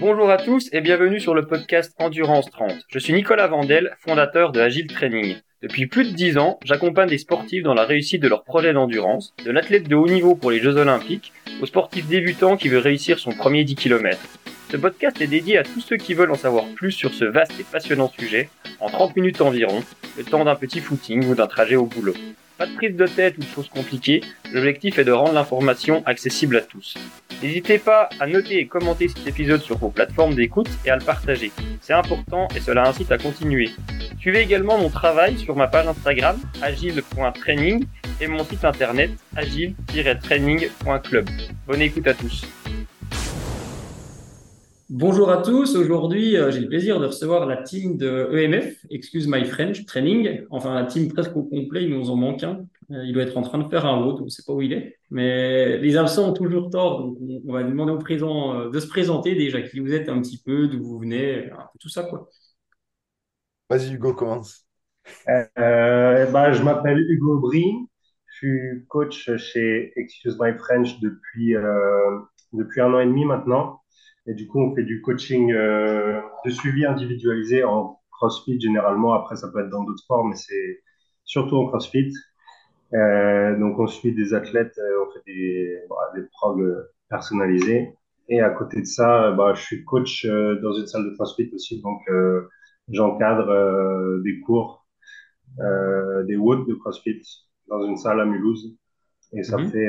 Bonjour à tous et bienvenue sur le podcast Endurance 30. Je suis Nicolas Vandel, fondateur de Agile Training. Depuis plus de 10 ans, j'accompagne des sportifs dans la réussite de leurs projets d'endurance, de l'athlète de haut niveau pour les Jeux Olympiques, au sportif débutant qui veut réussir son premier 10 km. Ce podcast est dédié à tous ceux qui veulent en savoir plus sur ce vaste et passionnant sujet, en 30 minutes environ, le temps d'un petit footing ou d'un trajet au boulot. Pas de prise de tête ou de choses compliquées, l'objectif est de rendre l'information accessible à tous. N'hésitez pas à noter et commenter cet épisode sur vos plateformes d'écoute et à le partager. C'est important et cela incite à continuer. Suivez également mon travail sur ma page Instagram agile.training et mon site internet agile-training.club. Bonne écoute à tous. Bonjour à tous. Aujourd'hui, euh, j'ai le plaisir de recevoir la team de EMF, Excuse My French Training. Enfin, la team presque au complet, il nous en manque un. Euh, il doit être en train de faire un vote, on ne sait pas où il est. Mais les absents ont toujours tort, donc on va demander aux présents euh, de se présenter déjà, qui vous êtes un petit peu, d'où vous venez, tout ça quoi. Vas-y Hugo, commence. bah, je m'appelle Hugo Brie, je suis coach chez Excuse My French depuis, depuis un an et demi maintenant. Et du coup, on fait du coaching euh, de suivi individualisé en CrossFit généralement. Après, ça peut être dans d'autres sports, mais c'est surtout en CrossFit. Euh, donc, on suit des athlètes, euh, on fait des, bah, des progs personnalisés. Et à côté de ça, bah, je suis coach euh, dans une salle de CrossFit aussi. Donc, j'encadre des cours, des WOD de CrossFit dans une salle à Mulhouse. Et ça Mhm. fait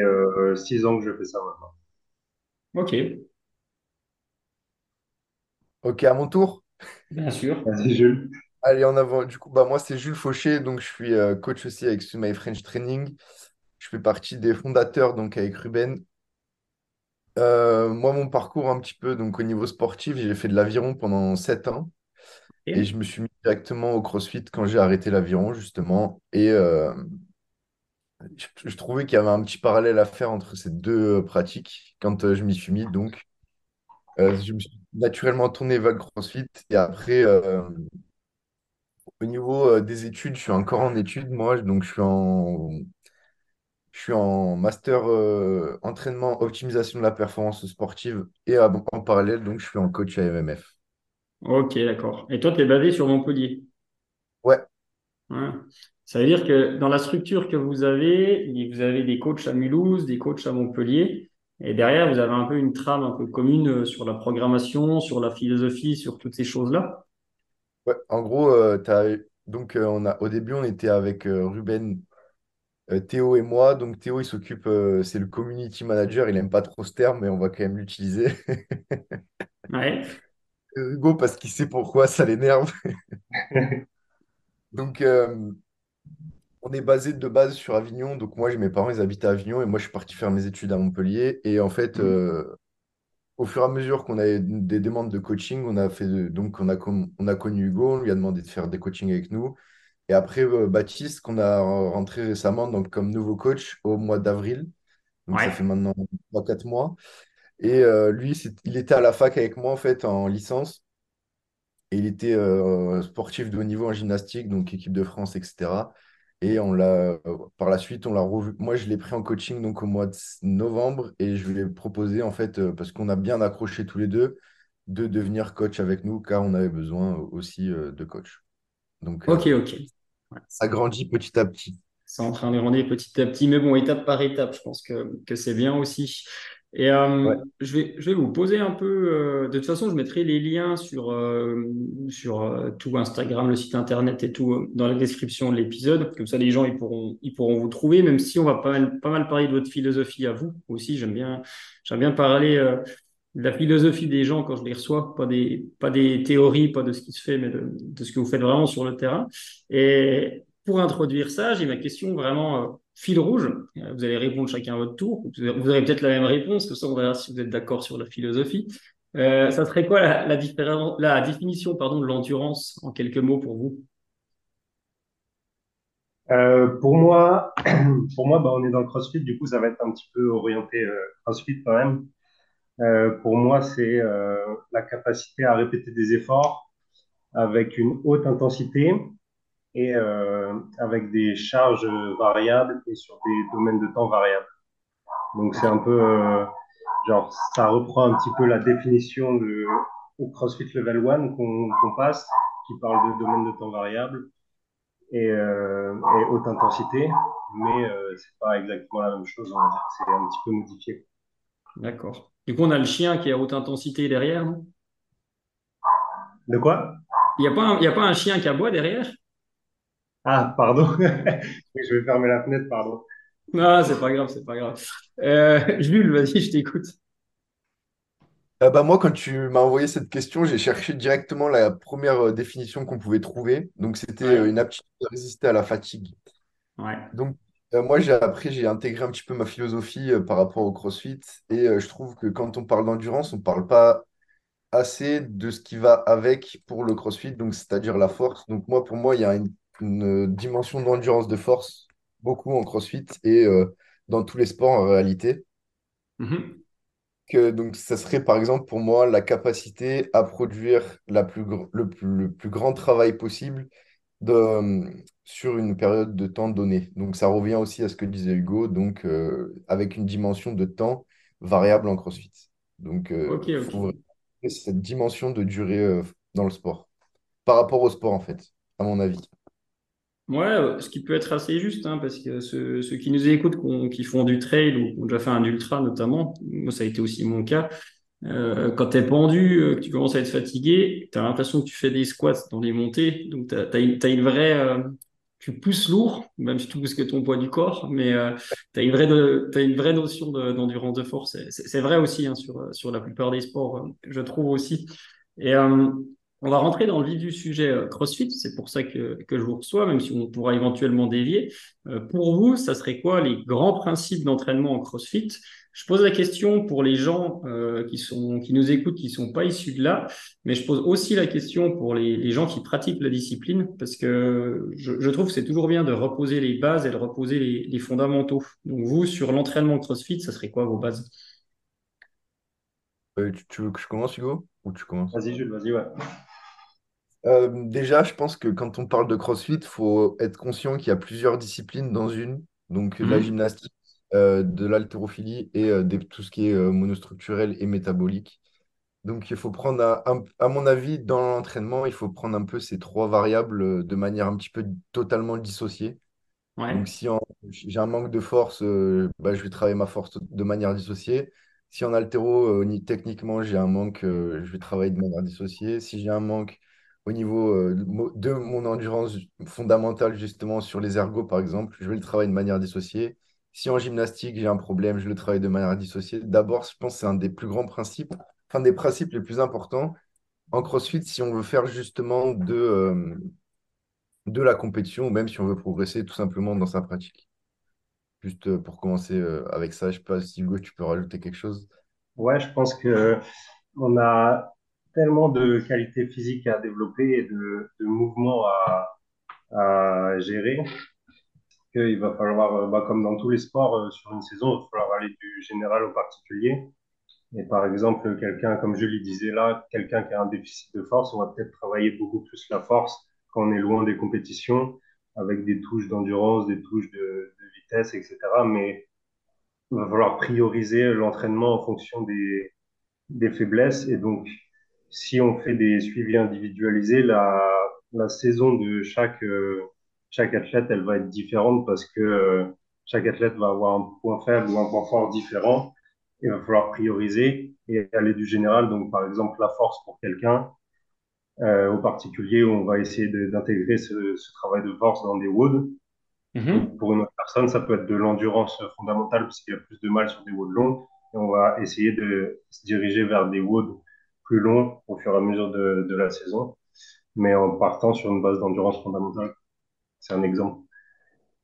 six ans que je fais ça maintenant. Ok, Ok, à mon tour. bien sûr. Merci Jules. Allez, en avant. Du coup, bah, moi, c'est Jules Fauché, donc je suis euh, coach aussi avec My French Training. Je fais partie des fondateurs, donc avec Ruben. Euh, moi, mon parcours un petit peu, donc au niveau sportif, j'ai fait de l'aviron pendant 7 ans et je me suis mis directement au CrossFit quand j'ai arrêté l'aviron, justement. Et euh, je, je trouvais qu'il y avait un petit parallèle à faire entre ces deux pratiques quand euh, je m'y suis mis. Donc, je me suis naturellement tourné vers le CrossFit et après. euh, Au niveau euh, des études, je suis encore en études, moi, donc je suis en, je suis en master euh, entraînement, optimisation de la performance sportive et à- en parallèle, donc je suis en coach à MMF. Ok, d'accord. Et toi, tu es basé sur Montpellier? Ouais, Ouais. Ça veut dire que dans la structure que vous avez, vous avez des coachs à Mulhouse, des coachs à Montpellier, et derrière, vous avez un peu une trame un peu commune euh, sur la programmation, sur la philosophie, sur toutes ces choses-là. ouais. En gros, euh, donc euh, on a, au début, on était avec euh, Ruben, Théo et moi. Donc Théo, il s'occupe, c'est le community manager. Il aime pas trop ce terme, mais on va quand même l'utiliser. Ouais. Hugo, parce qu'il sait pourquoi ça l'énerve. Donc, On est basé de base sur Avignon, donc moi, j'ai mes parents, ils habitent à Avignon et moi, je suis parti faire mes études à Montpellier. Et en fait, Mhm. euh, au fur et à mesure qu'on avait des demandes de coaching, on a fait donc on a, con- on a connu Hugo, on lui a demandé de faire des coachings avec nous. Et après, euh, Baptiste, qu'on a rentré récemment donc, comme nouveau coach au mois d'avril. Donc ça fait maintenant trois quatre mois. Et euh, lui, il était à la fac avec moi en fait en licence. Et il était sportif de haut niveau en gymnastique, donc équipe de France, etc. Et on l'a, par la suite, on l'a revu. Moi, je l'ai pris en coaching donc au mois de novembre et je lui ai proposé, en fait, euh, parce qu'on a bien accroché tous les deux, de devenir coach avec nous, car on avait besoin aussi euh, de coach. Donc, Ok, euh, ok. Ouais. ça grandit petit à petit. C'est en train de grandir petit à petit, mais bon, étape par étape, je pense que, que c'est bien aussi. Et euh, Ouais. je vais, je vais vous poser un peu, euh, de toute façon, je mettrai les liens sur, euh, sur tout Instagram, le site internet et tout dans la description de l'épisode. Comme ça, les gens, ils pourront, ils pourront vous trouver, même si on va pas mal, pas mal parler de votre philosophie à vous aussi. J'aime bien, j'aime bien parler de la philosophie des gens quand je les reçois, pas des, pas des théories, pas de ce qui se fait, mais de, de ce que vous faites vraiment sur le terrain. Et pour introduire ça, j'ai ma question vraiment euh, fil rouge. Euh, Vous allez répondre chacun à votre tour. Vous aurez peut-être la même réponse, que ça, on verra si vous êtes d'accord sur la philosophie. Euh, ça serait quoi la, définition pardon, de l'endurance en quelques mots pour vous? Euh, pour moi, pour moi, bah, on est dans le CrossFit, du coup, ça va être un petit peu orienté euh, CrossFit quand même. Pour moi, c'est la capacité à répéter des efforts avec une haute intensité et euh, avec des charges variables et sur des domaines de temps variables. Donc, c'est un peu, euh, genre, ça reprend un petit peu la définition de, au CrossFit Level 1 qu'on qu'on passe, qui parle de domaine de temps variable et, euh, et haute intensité, mais euh, c'est pas exactement la même chose, on va dire que c'est un petit peu modifié. D'accord. Du coup, on a le chien qui est à haute intensité derrière, non? De quoi? Il n'y a, pas un- il y a pas un chien qui aboie derrière? Ah, pardon. Je vais fermer la fenêtre, pardon. Non, c'est pas grave, c'est pas grave. Euh, Jules, vas-y, je t'écoute. Euh, bah, moi, quand tu m'as envoyé cette question, j'ai cherché directement la première euh, définition qu'on pouvait trouver. Donc, c'était Ouais, euh, une aptitude à résister à la fatigue. ouais. Donc, euh, moi, j'ai après, j'ai intégré un petit peu ma philosophie euh, par rapport au CrossFit. Et euh, je trouve que quand on parle d'endurance, on ne parle pas assez de ce qui va avec pour le CrossFit, donc c'est-à-dire la force. Donc, moi, pour moi, il y a une, une, dimension d'endurance de force beaucoup en CrossFit et euh, dans tous les sports en réalité. Mhm. que donc ça serait par exemple pour moi la capacité à produire la plus le, plus, le plus grand travail possible de, euh, sur une période de temps donnée. Donc ça revient aussi à ce que disait Hugo, donc euh, avec une dimension de temps variable en CrossFit. Donc faut cette dimension de durée dans le sport, par rapport au sport en fait, à mon avis. Ouais, euh, ce qui peut être assez juste, hein, parce que ceux, ceux qui nous écoutent, qu'on- qui font du trail ou qui ont déjà fait un ultra notamment, moi ça a été aussi mon cas, euh, quand t'es pendu, euh, que tu commences à être fatigué, t'as l'impression que tu fais des squats dans les montées, donc t'as, t'as une, t'as une vraie, euh, tu pousses lourd, même si tu pousses que ton poids du corps, mais euh, t'as une vraie, une vraie notion de- d'endurance de force. C'est vrai aussi hein, sur, sur la plupart des sports, je trouve aussi. Et on va rentrer dans le vif du sujet euh, CrossFit, c'est pour ça que, que je vous reçois, même si on pourra éventuellement dévier. Euh, pour vous, ça serait quoi les grands principes d'entraînement en CrossFit? Je pose la question pour les gens euh, qui sont, qui nous écoutent, qui sont pas issus de là, mais je pose aussi la question pour les, les gens qui pratiquent la discipline, parce que je, je trouve que c'est toujours bien de reposer les bases et de reposer les, les fondamentaux. Donc vous, sur l'entraînement CrossFit, ça serait quoi vos bases? Euh, tu, tu veux que je commence, Hugo? Ou tu commences? Vas-y, Jules, vas-y, ouais. Euh, déjà, je pense que quand on parle de CrossFit, il faut être conscient qu'il y a plusieurs disciplines dans une. Donc, la Mhm. gymnastique, euh, de l'haltérophilie et euh, des- tout ce qui est monostructurel et métabolique. Donc, il faut prendre, à mon avis, dans l'entraînement, il faut prendre un peu ces trois variables de manière un petit peu totalement dissociée. Donc, si j'ai un manque de force, bah, je vais travailler ma force de manière dissociée. Si en haltéro, ni- techniquement, j'ai un manque, je vais travailler de manière dissociée. Si j'ai un manque au niveau euh, de mo- de mon endurance fondamentale, justement, sur les ergos, par exemple, je vais le travailler de manière dissociée. Si en gymnastique, j'ai un problème, je le travaille de manière dissociée. D'abord, je pense que c'est un des plus grands principes, enfin des principes les plus importants. En CrossFit, si on veut faire justement de, euh, de la compétition, ou même si on veut progresser tout simplement dans sa pratique. Juste euh, pour commencer avec ça, je sais pas si Hugo, tu peux rajouter quelque chose? Ouais, je pense que on a tellement de qualités physiques à développer et de, de mouvements à, à gérer qu'il va falloir, euh, bah, comme dans tous les sports, euh, sur une saison, il va falloir aller du général au particulier. Et par exemple, quelqu'un, comme je le disais là, quelqu'un qui a un déficit de force, on va peut-être travailler beaucoup plus la force quand on est loin des compétitions, avec des touches d'endurance, des touches de, vitesse, etc. Mais il va falloir prioriser l'entraînement en fonction des, des faiblesses. Et donc, si on fait des suivis individualisés, la, la saison de chaque, euh, chaque athlète, elle va être différente parce que euh, chaque athlète va avoir un point faible ou un point fort différent. Il va falloir prioriser et aller du général. Donc, par exemple, la force pour quelqu'un, euh, au particulier, on va essayer d'intégrer ce, ce travail de force dans des WOD. Mhm. Pour une autre personne, ça peut être de l'endurance fondamentale parce qu'il y a plus de mal sur des WOD longs. Et on va essayer de se diriger vers des WOD plus longs au fur et à mesure de, de la saison, mais en partant sur une base d'endurance fondamentale. C'est un exemple.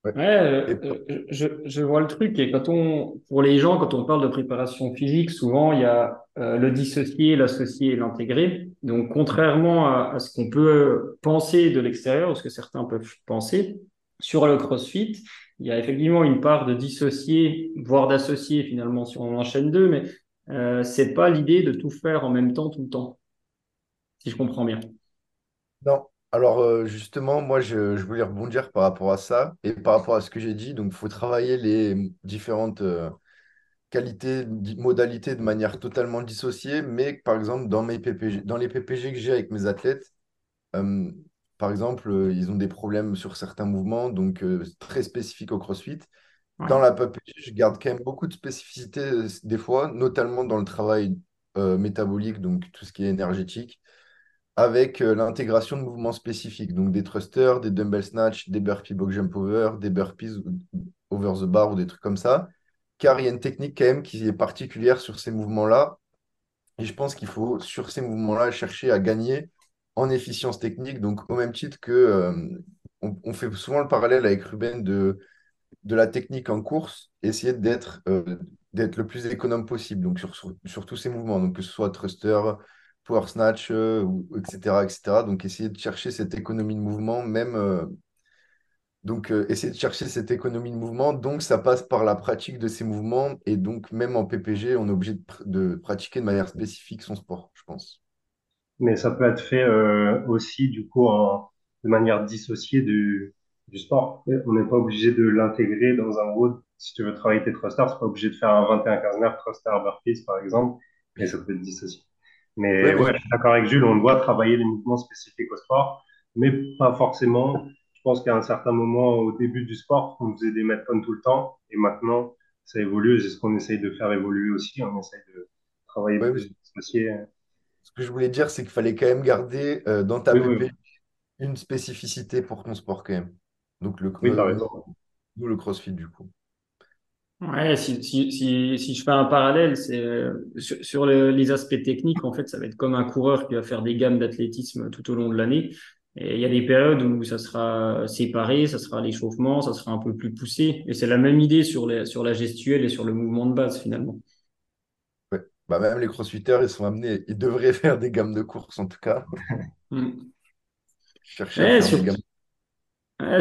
Ouais. Ouais, euh, euh, je, je vois le truc. Et quand on, pour les gens, quand on parle de préparation physique, souvent il y a euh, le dissocié, l'associé et l'intégré. Donc, contrairement à, à ce qu'on peut penser de l'extérieur, ou ce que certains peuvent penser, sur le CrossFit, il y a effectivement une part de dissocié, voire d'associé finalement, si on enchaîne deux, mais euh, c'est pas l'idée de tout faire en même temps tout le temps, si je comprends bien. non, alors euh, justement, moi, je, voulais rebondir par rapport à ça et par rapport à ce que j'ai dit. Donc, il faut travailler les différentes euh, qualité, modalité de manière totalement dissociée, mais par exemple, dans, mes PPG, dans les PPG que j'ai avec mes athlètes, par exemple, ils ont des problèmes sur certains mouvements, donc très spécifiques au CrossFit. Dans la PPG, je garde quand même beaucoup de spécificité des fois, notamment dans le travail métabolique, donc tout ce qui est énergétique, avec l'intégration de mouvements spécifiques, donc des thrusters, des dumbbell snatch, des burpees box jump over, des burpees over the bar ou des trucs comme ça car il y a une technique quand même qui est particulière sur ces mouvements-là. Et je pense qu'il faut, sur ces mouvements-là, chercher à gagner en efficience technique. Donc, au même titre que euh, on, fait souvent le parallèle avec Ruben de, de la technique en course, essayer d'être euh, le plus économe possible donc sur, sur, tous ces mouvements, donc que ce soit thruster, power snatch, etc., euh, etc. Donc, essayer de chercher cette économie de mouvement, même donc, euh, essayer de chercher cette économie de mouvement. Donc, ça passe par la pratique de ces mouvements. Et donc, même en PPG, on est obligé de, pratiquer de manière spécifique son sport, je pense. Mais ça peut être fait aussi, du coup, de manière dissociée du, du sport. On n'est pas obligé de l'intégrer dans un WOD. Si tu veux travailler tes thrusters, tu pas obligé de faire un 21-15 nerfs thruster burpees, par exemple. Et ça peut être dissocié. Mais ouais, je suis d'accord avec Jules, on doit travailler les mouvements spécifiques au sport, mais pas forcément je pense qu'à un certain moment, au début du sport, on faisait des metcons tout le temps. Et maintenant, ça évolue. C'est ce qu'on essaye de faire évoluer aussi. On essaye de travailler plus associé. Ce que je voulais dire, c'est qu'il fallait quand même garder euh, dans ta PP une spécificité pour ton sport quand même. Donc le, nous, le crossfit du coup. Ouais, si, si, si, si, je fais un parallèle, c'est euh, sur, les aspects techniques, en fait, ça va être comme un coureur qui va faire des gammes d'athlétisme tout au long de l'année. Et il y a des périodes où ça sera séparé, ça sera l'échauffement, ça sera un peu plus poussé. Et c'est la même idée sur, les, sur la gestuelle et sur le mouvement de base finalement. Ouais. Bah même les crossfitters, ils sont amenés, ils devraient faire des gammes de course en tout cas. Mm.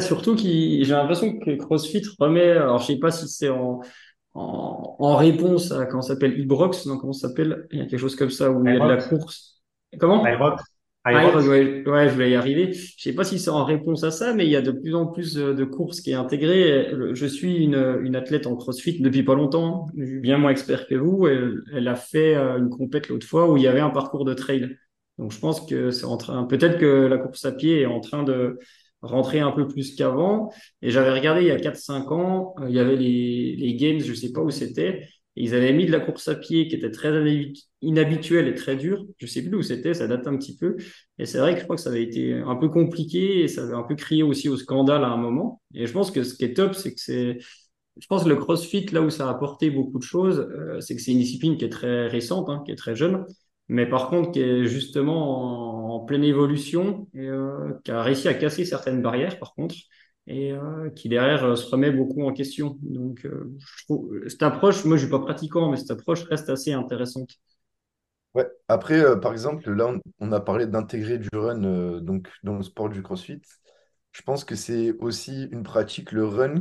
Surtout j'ai l'impression que CrossFit remet, alors je sais pas si c'est en, en, réponse à quand ça s'appelle Ibrox, non, comment ça s'appelle? Il y a quelque chose comme ça où il y a de la course. Comment? Ah, ouais, je vais y arriver. Je sais pas si c'est en réponse à ça, mais il y a de plus en plus de courses qui est intégrées. Je suis une, une athlète en CrossFit depuis pas longtemps, je suis bien moins expert que vous. Elle, elle a fait euh, une compète l'autre fois où il y avait un parcours de trail. Donc je pense que c'est en train, peut-être que la course à pied est en train de rentrer un peu plus qu'avant. Et j'avais regardé il y a 4-5 ans, euh, il y avait les, les games, je sais pas où c'était, ils avaient mis de la course à pied qui était très inhabituelle et très dure. Je sais plus où c'était, ça date un petit peu. Et c'est vrai que je crois que ça avait été un peu compliqué et ça avait un peu crié aussi au scandale à un moment. Et je pense que ce qui est top, c'est que c'est, je pense que le CrossFit, là où ça a apporté beaucoup de choses, euh, c'est que c'est une discipline qui est très récente, hein, qui est très jeune, mais par contre qui est justement en, pleine évolution euh, qui a réussi à casser certaines barrières, par contre et euh, qui derrière euh, se remet beaucoup en question. Donc, je trouve, cette approche, moi je suis pas pratiquant, mais cette approche reste assez intéressante. Ouais. Après, par exemple, là, on, a parlé d'intégrer du run donc, dans le sport du CrossFit. Je pense que c'est aussi une pratique, le run,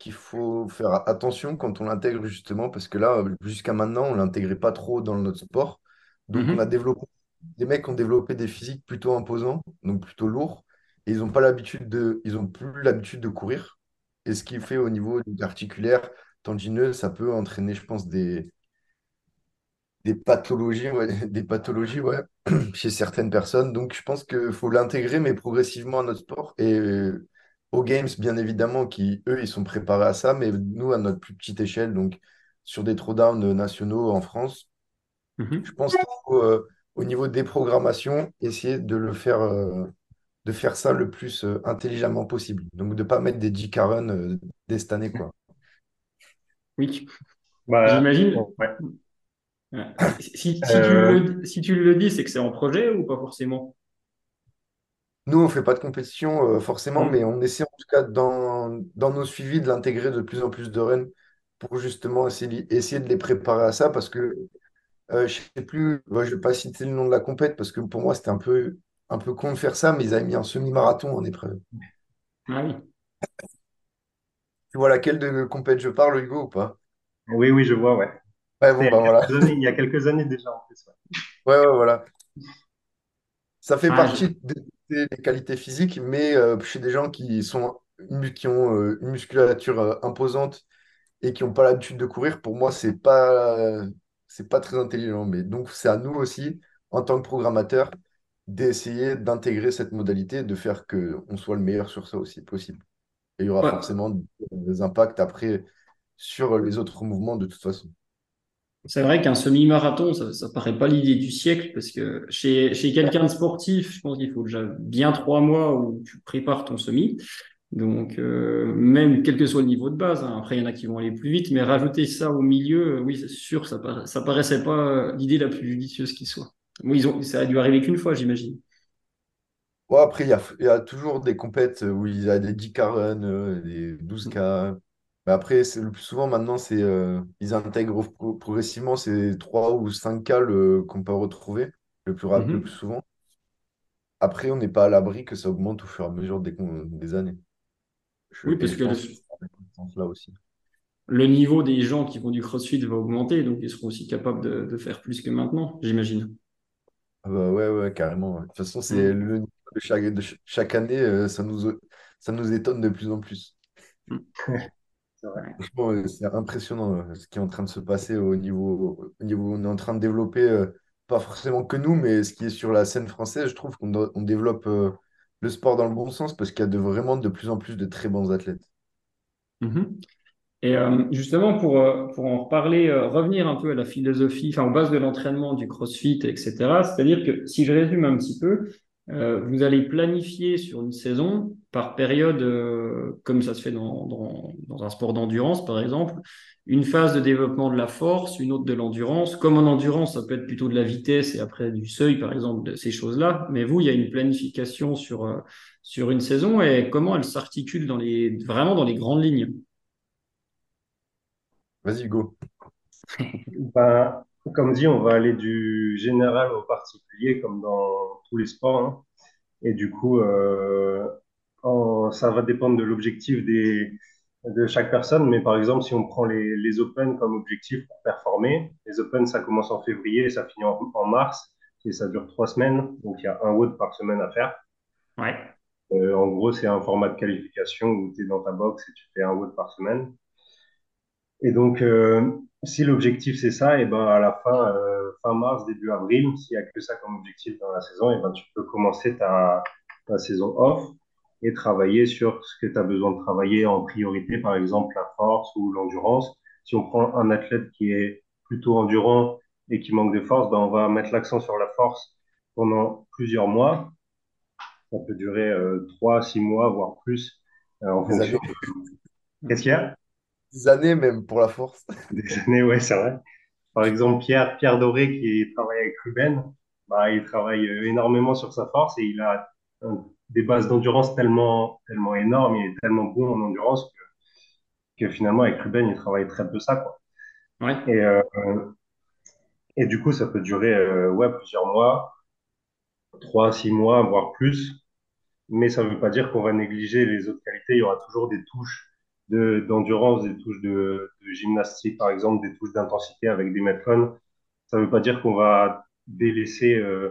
qu'il faut faire attention quand on l'intègre justement, parce que là, jusqu'à maintenant, on l'intégrait pas trop dans notre sport. Donc, on a développé, des mecs ont développé des physiques plutôt imposants, donc plutôt lourds ils n'ont pas l'habitude de, ils ont plus l'habitude de courir. Et ce qui fait au niveau articulaire, tendineux, ça peut entraîner, je pense, des, des pathologies, des pathologies ouais, chez certaines personnes. Donc, je pense qu'il faut l'intégrer, mais progressivement à notre sport. Et euh, aux Games, bien évidemment, qui, eux, ils sont préparés à ça, mais nous, à notre plus petite échelle, donc sur des throwdowns nationaux en France, mm-hmm. je pense qu'il faut, euh, au niveau des programmations, essayer de le faire. Euh, de faire ça le plus euh, intelligemment possible. Donc, de ne pas mettre des 10 Karen euh, dès cette année. Quoi. Oui. Bah, J'imagine. Si, tu le, si, tu le, dis, c'est que c'est en projet ou pas forcément? Nous, on ne fait pas de compétition euh, forcément, mmh. mais on essaie en tout cas dans, dans nos suivis de l'intégrer de plus en plus de runs pour justement essayer, essayer de les préparer à ça parce que je ne sais plus, je ne vais pas citer le nom de la compète parce que pour moi, c'était un peu un peu con de faire ça, mais ils avaient mis un semi-marathon en épreuve. Ah oui. Tu vois laquelle de compète je parle, Hugo, ou pas? Oui, oui, je vois, ouais. Ouais, bon, bah, voilà. il y a quelques années déjà, en plus. Ouais, ouais, voilà. Ça fait ah, partie des, qualités physiques, mais euh, chez des gens qui, sont, qui ont euh, une musculature euh, imposante et qui n'ont pas l'habitude de courir, pour moi, c'est pas, c'est pas très intelligent. Mais donc, c'est à nous aussi, en tant que programmateurs, d'essayer d'intégrer cette modalité, de faire qu'on soit le meilleur sur ça aussi possible. Et il y aura Ouais. forcément des impacts après sur les autres mouvements de toute façon. C'est vrai qu'un semi-marathon, ça, ça paraît pas l'idée du siècle parce que chez, chez quelqu'un de sportif, je pense qu'il faut déjà bien trois mois où tu prépares ton semi. Donc, euh, même quel que soit le niveau de base, hein. après il y en a qui vont aller plus vite, mais rajouter ça au milieu, euh, oui, c'est sûr, ça, para- ça paraissait pas euh, l'idée la plus judicieuse qui soit. Bon, ils ont, ça a dû arriver qu'une fois, j'imagine. Ouais, après, il y a, il y a toujours des compètes où il y a des 10K run, euh, des 12K. Mais après, le plus souvent, maintenant, c'est ils intègrent pro- progressivement ces 3 ou 5K le- qu'on peut retrouver le plus, rap- le plus Mhm. souvent. Après, on n'est pas à l'abri que ça augmente au fur et à mesure des années. Je- Oui, parce que le, sens-là aussi. le niveau des gens qui font du CrossFit va augmenter, donc ils seront aussi capables de, de faire plus que maintenant, j'imagine. Ah bah ouais, ouais, carrément. ouais. De toute façon, c'est Mhm. le niveau de chaque, de ch- chaque année, euh, ça nous, ça nous étonne de plus en plus. Franchement, euh, c'est impressionnant euh, ce qui est en train de se passer au niveau, au niveau. On est en train de développer, euh, pas forcément que nous, mais ce qui est sur la scène française, je trouve qu'on on développe euh, le sport dans le bon sens parce qu'il y a de, vraiment de plus en plus de très bons athlètes. Mhm. Et euh, justement, pour, euh, pour en reparler, euh, revenir un peu à la philosophie, enfin aux bases de l'entraînement du CrossFit, etc. C'est-à-dire que si je résume un petit peu, euh, vous allez planifier sur une saison par période, euh, comme ça se fait dans, dans, dans un sport d'endurance, par exemple, une phase de développement de la force, une autre de l'endurance. Comme en endurance, ça peut être plutôt de la vitesse et après du seuil, par exemple, de ces choses-là. Mais vous, il y a une planification sur, euh, sur une saison et comment elle s'articule dans les, vraiment dans les grandes lignes. Vas-y, Hugo. Ben, comme dit, on va aller du général au particulier, comme dans tous les sports. hein. Et du coup, euh, en- ça va dépendre de l'objectif des, de chaque personne. Mais par exemple, si on prend les, les Open comme objectif pour performer, les Open, ça commence en février et ça finit en, en mars. Et ça dure trois semaines. Donc, il y a un WOD par semaine à faire. Ouais. Euh, en gros, c'est un format de qualification où tu es dans ta box et tu fais un WOD par semaine. Et donc, euh, si l'objectif c'est ça, et ben à la fin, euh, fin mars, début avril, s'il y a que ça comme objectif dans la saison, et ben tu peux commencer ta, ta saison off et travailler sur ce que tu as besoin de travailler en priorité, par exemple la force ou l'endurance. Si on prend un athlète qui est plutôt endurant et qui manque de force, ben on va mettre l'accent sur la force pendant plusieurs mois. Ça peut durer euh, trois, six mois, voire plus, euh, en fonction. Qu'est-ce qu'il y a? Des années même pour la force. Des années, ouais, c'est vrai. Par exemple, Pierre, Pierre Doré, qui travaille avec Ruben, bah, il travaille euh, énormément sur sa force et il a des bases d'endurance tellement, tellement énormes, il est tellement bon en endurance que, que finalement, avec Ruben, il travaille très peu ça, quoi. Ouais. Et, euh, et du coup, ça peut durer euh, ouais, plusieurs mois, trois, six mois, voire plus. Mais ça ne veut pas dire qu'on va négliger les autres qualités. Il y aura toujours des touches de, d'endurance, des touches de, gymnastique, par exemple, des touches d'intensité avec des metcons. Ça ne veut pas dire qu'on va délaisser euh,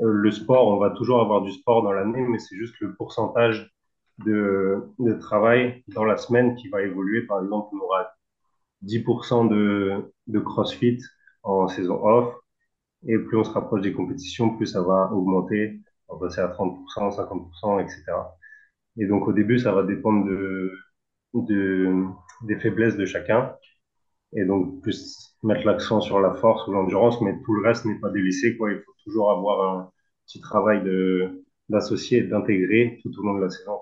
le sport. On va toujours avoir du sport dans l'année, mais c'est juste le pourcentage de, de travail dans la semaine qui va évoluer. Par exemple, on aura 10% de, de CrossFit en saison off. Et plus on se rapproche des compétitions, plus ça va augmenter. On va passer à 30%, 50%, etc. Et donc au début, ça va dépendre de, de, des faiblesses de chacun. Et donc plus mettre l'accent sur la force ou l'endurance, mais tout le reste n'est pas délaissé. Quoi. Il faut toujours avoir un petit travail d'associer et d'intégrer tout au long de la saison.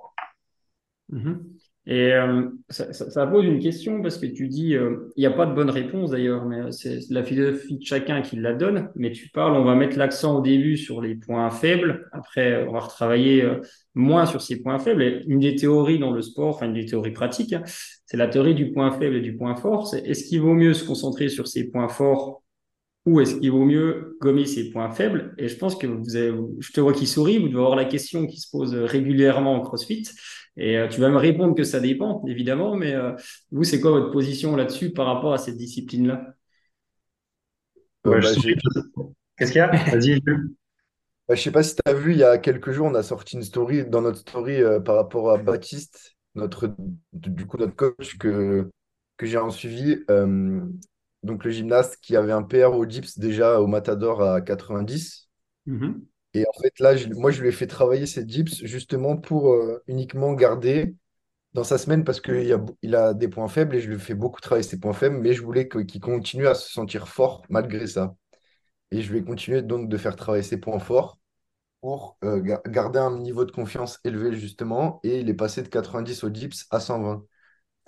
Et euh, ça, ça- ça pose une question parce que tu dis, euh, il n'y a pas de bonne réponse d'ailleurs, mais c'est la philosophie de chacun qui la donne. Mais tu parles, on va mettre l'accent au début sur les points faibles, après on va retravailler euh, moins sur ces points faibles. Et une des théories dans le sport, enfin une des théories pratiques, hein, c'est la théorie du point faible et du point fort. Est-ce qu'il vaut mieux se concentrer sur ces points forts ou est-ce qu'il vaut mieux gommer ses points faibles? Et je pense que vous avez, je te vois qui sourit, vous devez avoir la question qui se pose régulièrement en CrossFit. Et euh, tu vas me répondre que ça dépend, évidemment, mais euh, vous, c'est quoi votre position là-dessus par rapport à cette discipline-là? Euh, Ouais, bah, Qu'est-ce qu'il y a? Vas-y, bah, je sais pas si tu as vu, il y a quelques jours, on a sorti une story dans notre story euh, par rapport à Baptiste, notre, du coup, notre coach que, que j'ai en suivi. euh, donc le gymnaste qui avait un PR au dips déjà au Matador à 90. Mhm. Et en fait, là, je- moi, je lui ai fait travailler ses dips justement pour euh, uniquement garder dans sa semaine parce qu'il a, bou- il a des points faibles et je lui fais beaucoup travailler ses points faibles, mais je voulais que- qu'il continue à se sentir fort malgré ça. Et je vais continuer donc de faire travailler ses points forts pour euh, ga- garder un niveau de confiance élevé justement. Et il est passé de 90 au dips à 120.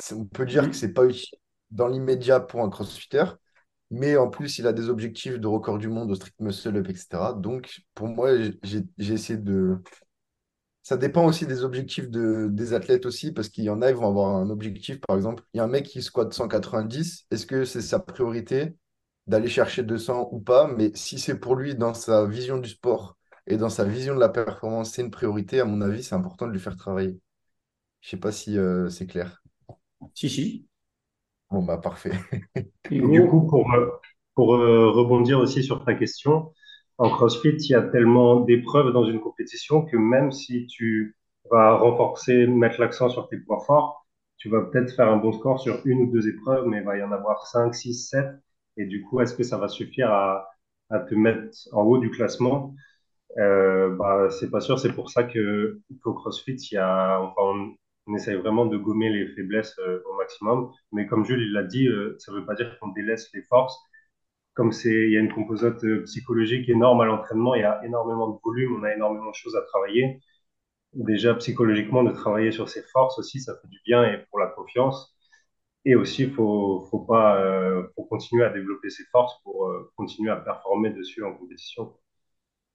C'est- On peut dire que Mhm. c'est pas utile dans l'immédiat pour un crossfitter, mais en plus, il a des objectifs de record du monde au strict muscle up, etc. Donc, pour moi, j'ai essayé de, ça dépend aussi des objectifs de, des athlètes aussi, parce qu'il y en a, ils vont avoir un objectif, par exemple, il y a un mec qui squatte 190, est-ce que c'est sa priorité d'aller chercher 200 ou pas? Mais si c'est pour lui, dans sa vision du sport et dans sa vision de la performance, c'est une priorité, à mon avis, c'est important de lui faire travailler. Je sais pas si euh, c'est clair. Si, si. Bon, bah parfait. Et du coup, pour, euh, pour euh, rebondir aussi sur ta question, en CrossFit, il y a tellement d'épreuves dans une compétition que même si tu vas renforcer, mettre l'accent sur tes points forts, tu vas peut-être faire un bon score sur une ou deux épreuves, mais il va y en avoir cinq, six, sept. Et du coup, est-ce que ça va suffire à, à te mettre en haut du classement? Euh, bah, c'est pas sûr. C'est pour ça que qu'au CrossFit, il y a, enfin, on, essaye vraiment de gommer les faiblesses euh, au maximum. Mais comme Jules il l'a dit, euh, ça veut pas dire qu'on délaisse les forces. Comme il y a une composante euh, psychologique énorme à l'entraînement, il y a énormément de volume, on a énormément de choses à travailler. Déjà psychologiquement, de travailler sur ses forces aussi, ça fait du bien et pour la confiance. Et aussi, faut, faut pas, faut continuer à développer ses forces pour continuer à performer dessus en compétition.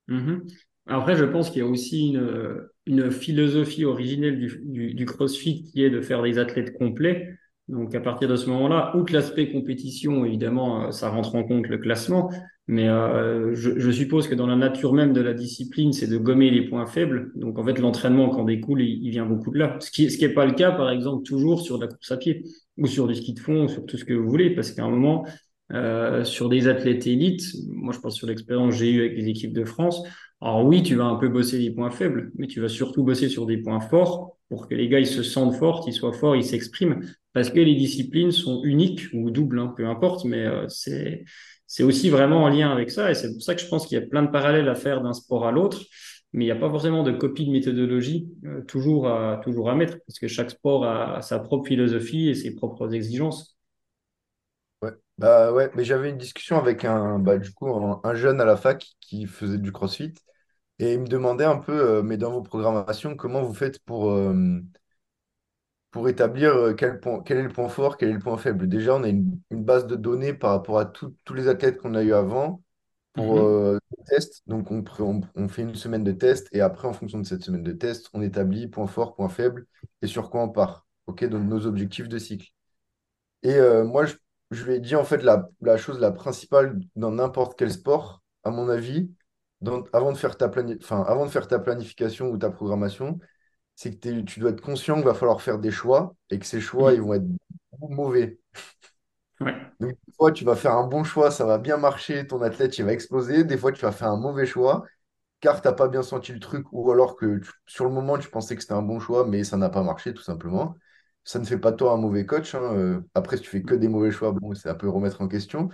Mhm. Après, je pense qu'il y a aussi une, une philosophie originelle du, du, du CrossFit qui est de faire des athlètes complets. Donc, à partir de ce moment-là, outre l'aspect compétition, évidemment, euh, ça rentre en compte le classement. Mais euh, je, je suppose que dans la nature même de la discipline, c'est de gommer les points faibles. Donc, en fait, l'entraînement, quand découle, il, vient beaucoup de là. Ce qui, ce qui est pas le cas, par exemple, toujours sur la course à pied ou sur du ski de fond, ou sur tout ce que vous voulez, parce qu'à un moment, euh, sur des athlètes élites, moi je pense sur l'expérience que j'ai eue avec les équipes de France, alors oui, tu vas un peu bosser les points faibles, mais tu vas surtout bosser sur des points forts pour que les gars ils se sentent forts, ils soient forts, ils s'expriment, parce que les disciplines sont uniques ou doubles, hein, peu importe, mais euh, c'est aussi vraiment en lien avec ça, et c'est pour ça que je pense qu'il y a plein de parallèles à faire d'un sport à l'autre, mais il n'y a pas forcément de copie de méthodologie euh, toujours à toujours mettre, parce que chaque sport a sa propre philosophie et ses propres exigences. Ouais. Bah ouais, mais j'avais une discussion avec un, bah, un jeune à la fac qui faisait du CrossFit et il me demandait un peu, euh, mais dans vos programmations, comment vous faites pour, euh, pour établir euh, quel point, quel est le point fort, quel est le point faible? Déjà, on a une, une base de données par rapport à tout- tous les athlètes qu'on a eu avant pour Mhm. euh, le test. Donc, on, pr- on, on fait une semaine de test et après, en fonction de cette semaine de test, on établit point fort, point faible et sur quoi on part. OK, donc nos objectifs de cycle. Et euh, moi, je, je lui ai dit en fait la, la chose la principale dans n'importe quel sport, à mon avis, dans- avant de faire ta enfin, avant de faire ta planification ou ta programmation, c'est que tu dois être conscient qu'il va falloir faire des choix et que ces choix, ils vont être mauvais. Ouais. Donc, des fois, tu vas faire un bon choix, ça va bien marcher, ton athlète, il va exploser. Des fois, tu vas faire un mauvais choix car tu n'as pas bien senti le truc ou alors que tu- sur le moment, tu pensais que c'était un bon choix, mais ça n'a pas marché, tout simplement. Ça ne fait pas de toi un mauvais coach. hein, euh. Après, si tu fais que des mauvais choix, bon, c'est un peu remettre en question.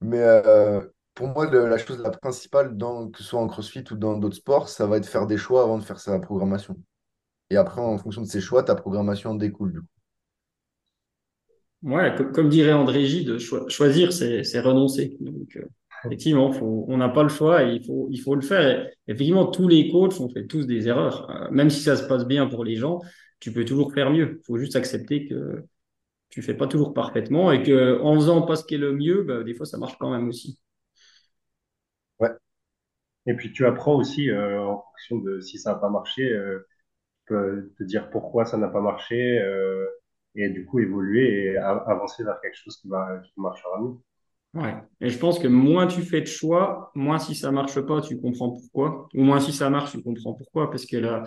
Mais euh, pour moi, le- la chose la principale, dans, que ce soit en CrossFit ou dans d'autres sports, ça va être faire des choix avant de faire sa programmation. Et après, en fonction de ces choix, ta programmation en découle. du coup. Ouais, comme, comme dirait André Gide, cho- choisir, c'est, renoncer. Donc, euh, effectivement, faut, on n'a pas le choix et il faut, il faut le faire. Et effectivement, tous les coachs, on fait tous des erreurs. Euh, même si ça se passe bien pour les gens, tu peux toujours faire mieux. Il faut juste accepter que tu fais pas toujours parfaitement et que en faisant pas ce qui est le mieux, bah, des fois, ça marche quand même aussi. Ouais, Et puis tu apprends aussi euh, en fonction de si ça n'a pas marché, euh, tu peux te dire pourquoi ça n'a pas marché euh, et du coup évoluer et a- avancer vers quelque chose qui va qui marchera mieux. Ouais. Et je pense que moins tu fais de choix, moins si ça marche pas, tu comprends pourquoi. Ou moins si ça marche, tu comprends pourquoi. Parce que là,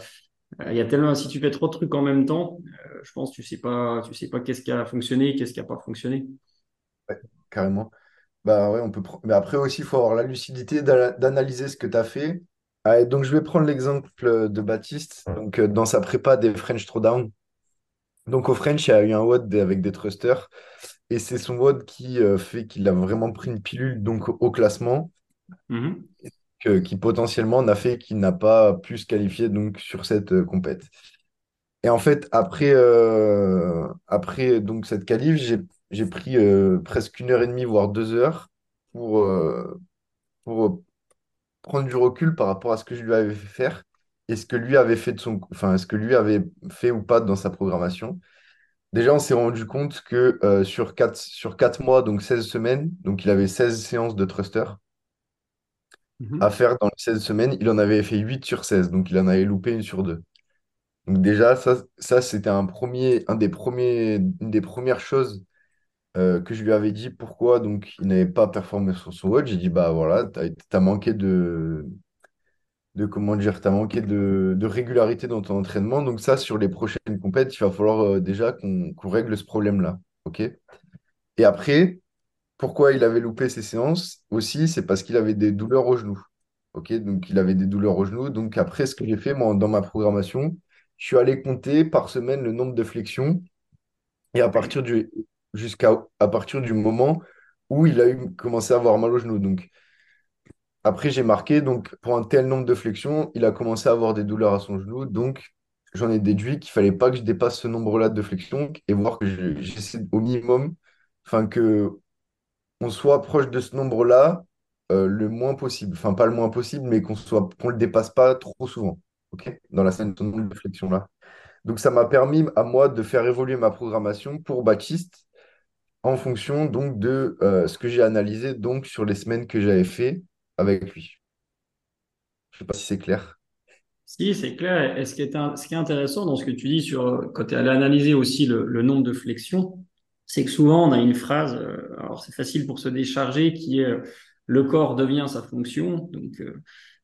euh, il y a tellement, si tu fais trop de trucs en même temps, euh, je pense que tu sais pas, tu sais pas qu'est-ce qui a fonctionné, qu'est-ce qui a pas fonctionné. ouais, carrément. Bah ouais, on peut prendre. Mais après aussi, il faut avoir la lucidité d'ana- d'analyser ce que tu as fait. Ah, donc, je vais prendre l'exemple de Baptiste. Donc, euh, dans sa prépa des French Throwdown, Donc au French, il y a eu un WOD avec des thrusters. Et c'est son WOD qui euh, fait qu'il a vraiment pris une pilule donc, au classement, Mhm. que- qui potentiellement n'a fait qu'il n'a pas pu se qualifier donc, sur cette euh, compète. Et en fait, après, après donc, cette qualif, j'ai, j'ai pris euh, presque une heure et demie, voire deux heures, pour, euh, pour prendre du recul par rapport à ce que je lui avais fait faire et ce que lui avait fait de son, enfin, ce que lui avait fait ou pas dans sa programmation. Déjà, on s'est rendu compte que euh, sur quatre sur quatre mois, donc 16 semaines, donc il avait 16 séances de thruster à Mhm. faire dans les 16 semaines, il en avait fait 8 sur 16, donc il en avait loupé une sur deux. Donc déjà, ça, ça c'était un premier, un des premiers, une des premières choses euh, que je lui avais dit pourquoi donc il n'avait pas performé sur son watch. J'ai dit, bah voilà, t'as, t'as manqué de, de comment dire, t'as manqué de, de régularité dans ton entraînement. Donc ça, sur les prochaines compètes, il va falloir euh, déjà qu'on règle ce problème-là. Et après, pourquoi il avait loupé ses séances aussi, c'est parce qu'il avait des douleurs au genou. OK? Donc il avait des douleurs au genou. Donc après, ce que j'ai fait, moi, dans ma programmation, je suis allé compter par semaine le nombre de flexions et à partir du, jusqu'à, partir du moment où il a commencé à avoir mal au genou. Donc après, j'ai marqué, donc pour un tel nombre de flexions, il a commencé à avoir des douleurs à son genou. Donc j'en ai déduit qu'il fallait pas que je dépasse ce nombre-là de flexions et voir que je- j'essaie au minimum, enfin que on soit proche de ce nombre-là euh, le moins possible. Enfin, pas le moins possible, mais qu'on soit, qu'on le dépasse pas trop souvent. Dans la scène de flexions-là. Donc ça m'a permis à moi de faire évoluer ma programmation pour Baptiste en fonction donc de euh, ce que j'ai analysé donc sur les semaines que j'avais fait avec lui. Je sais pas si c'est clair. Si, c'est clair. Et ce qui est, un- ce qui est intéressant dans ce que tu dis sur, quand tu allé analyser aussi le, nombre de flexions, c'est que souvent on a une phrase, euh, alors c'est facile pour se décharger, qui est euh, le corps devient sa fonction. Donc,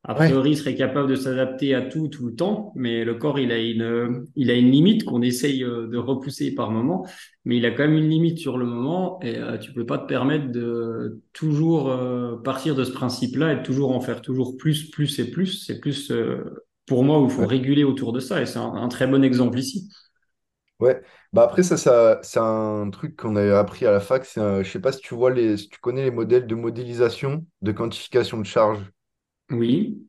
a Ouais, priori, il serait capable de s'adapter à tout, tout le temps, mais le corps, il a une, il a une limite qu'on essaye euh, de repousser par moment, mais il a quand même une limite sur le moment et euh, tu peux pas te permettre de toujours euh, partir de ce principe-là et de toujours en faire toujours plus, plus et plus. C'est plus euh, pour moi où il faut ouais, réguler autour de ça et c'est un, un très bon exemple ici. ouais. Bah après ça, ça c'est un truc qu'on avait appris à la fac. Un- je sais pas si tu vois les, si tu connais les modèles de modélisation, de quantification de charge. Oui,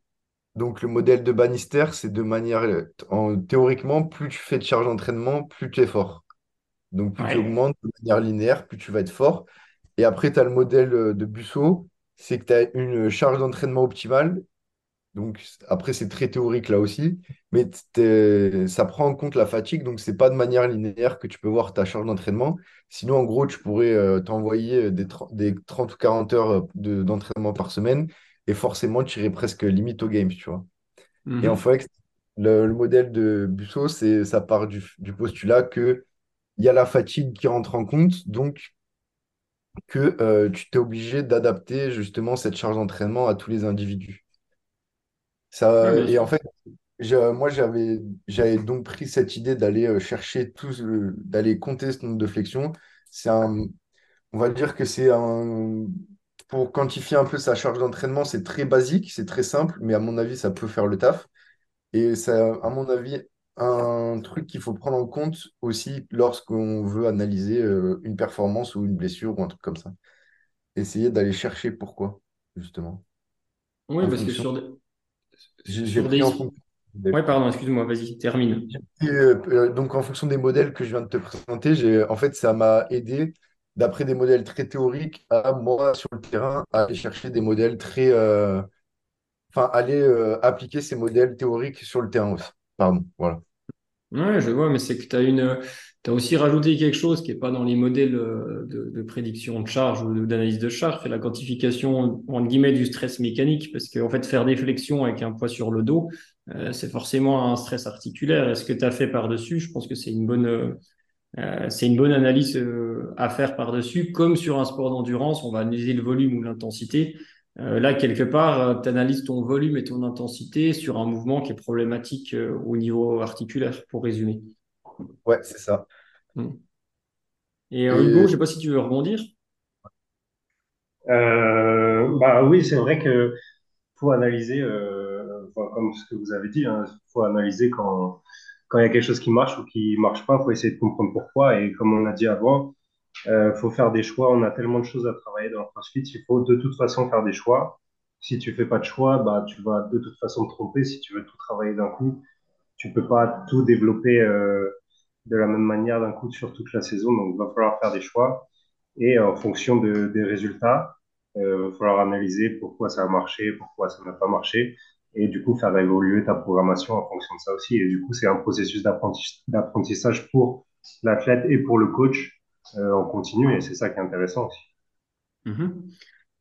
Donc le modèle de Bannister, c'est de manière en, théoriquement, plus tu fais de charge d'entraînement, plus tu es fort. Donc plus tu augmentes de manière linéaire, plus tu vas être fort. Et après, tu as le modèle euh, de Busso, c'est que tu as une charge d'entraînement optimale. Donc après, c'est très théorique là aussi, mais ça prend en compte la fatigue, donc c'est pas de manière linéaire que tu peux voir ta charge d'entraînement. Sinon, en gros, tu pourrais euh, t'envoyer des, 30 des 30 ou 40 heures euh, de- d'entraînement par semaine et forcément, tu irais presque limite au game, tu vois. Et en Mhm. fait, le, le modèle de Busso, c'est, ça part du, du postulat que il y a la fatigue qui rentre en compte, donc que euh, tu t'es obligé d'adapter justement cette charge d'entraînement à tous les individus. Ça, et en fait, j'ai- moi, j'avais, j'avais donc pris cette idée d'aller euh, chercher tout, ce- d'aller compter ce nombre de flexions. C'est un, on va dire que c'est un, pour quantifier un peu sa charge d'entraînement, c'est très basique, c'est très simple, mais à mon avis, ça peut faire le taf. Et c'est, à mon avis, un truc qu'il faut prendre en compte aussi lorsqu'on veut analyser euh, une performance ou une blessure ou un truc comme ça. Essayer d'aller chercher pourquoi, justement, Oui, en parce que sur des, J'ai j'ai sur en des... fonction. Ouais, pardon, excuse-moi, vas-y, termine. Euh, euh, donc, en fonction des modèles que je viens de te présenter, j'ai, en fait, ça m'a aidé, d'après des modèles très théoriques, à moi, sur le terrain, à aller chercher des modèles très. euh, Enfin, aller euh, appliquer ces modèles théoriques sur le terrain aussi. Pardon, voilà. Ouais, je vois, mais c'est que tu as une, t'as aussi rajouté quelque chose qui est pas dans les modèles euh, de, prédiction de charge ou d'analyse de charge, c'est la quantification, entre guillemets, du stress mécanique, parce qu'en fait, faire des flexions avec un poids sur le dos, c'est forcément un stress articulaire. Et ce que tu as fait par-dessus, je pense que c'est une bonne, euh, c'est une bonne analyse euh, à faire par-dessus. Comme sur un sport d'endurance, on va analyser le volume ou l'intensité. Euh, là, quelque part, tu analyses ton volume et ton intensité sur un mouvement qui est problématique euh, au niveau articulaire, pour résumer. Ouais, c'est ça. Mm. Et Hugo, je sais pas si tu veux rebondir. Euh, bah oui, c'est vrai que faut analyser, euh, enfin, comme ce que vous avez dit, il faut analyser quand quand il y a quelque chose qui marche ou qui marche pas, faut essayer de comprendre pourquoi. Et comme on l'a dit avant, euh, faut faire des choix. On a tellement de choses à travailler dans le CrossFit. Il faut de toute façon faire des choix. Si tu fais pas de choix, bah, tu vas de toute façon te tromper. Si tu veux tout travailler d'un coup, tu peux pas tout développer euh, de la même manière d'un coup sur toute la saison. Donc, il va falloir faire des choix. Et en fonction de, des résultats, euh, il va falloir analyser pourquoi ça a marché, pourquoi ça n'a pas marché. Et du coup, faire évoluer ta programmation en fonction de ça aussi. Et du coup, c'est un processus d'apprentissage pour l'athlète et pour le coach euh, en continu. Et c'est ça qui est intéressant aussi. Mm-hmm.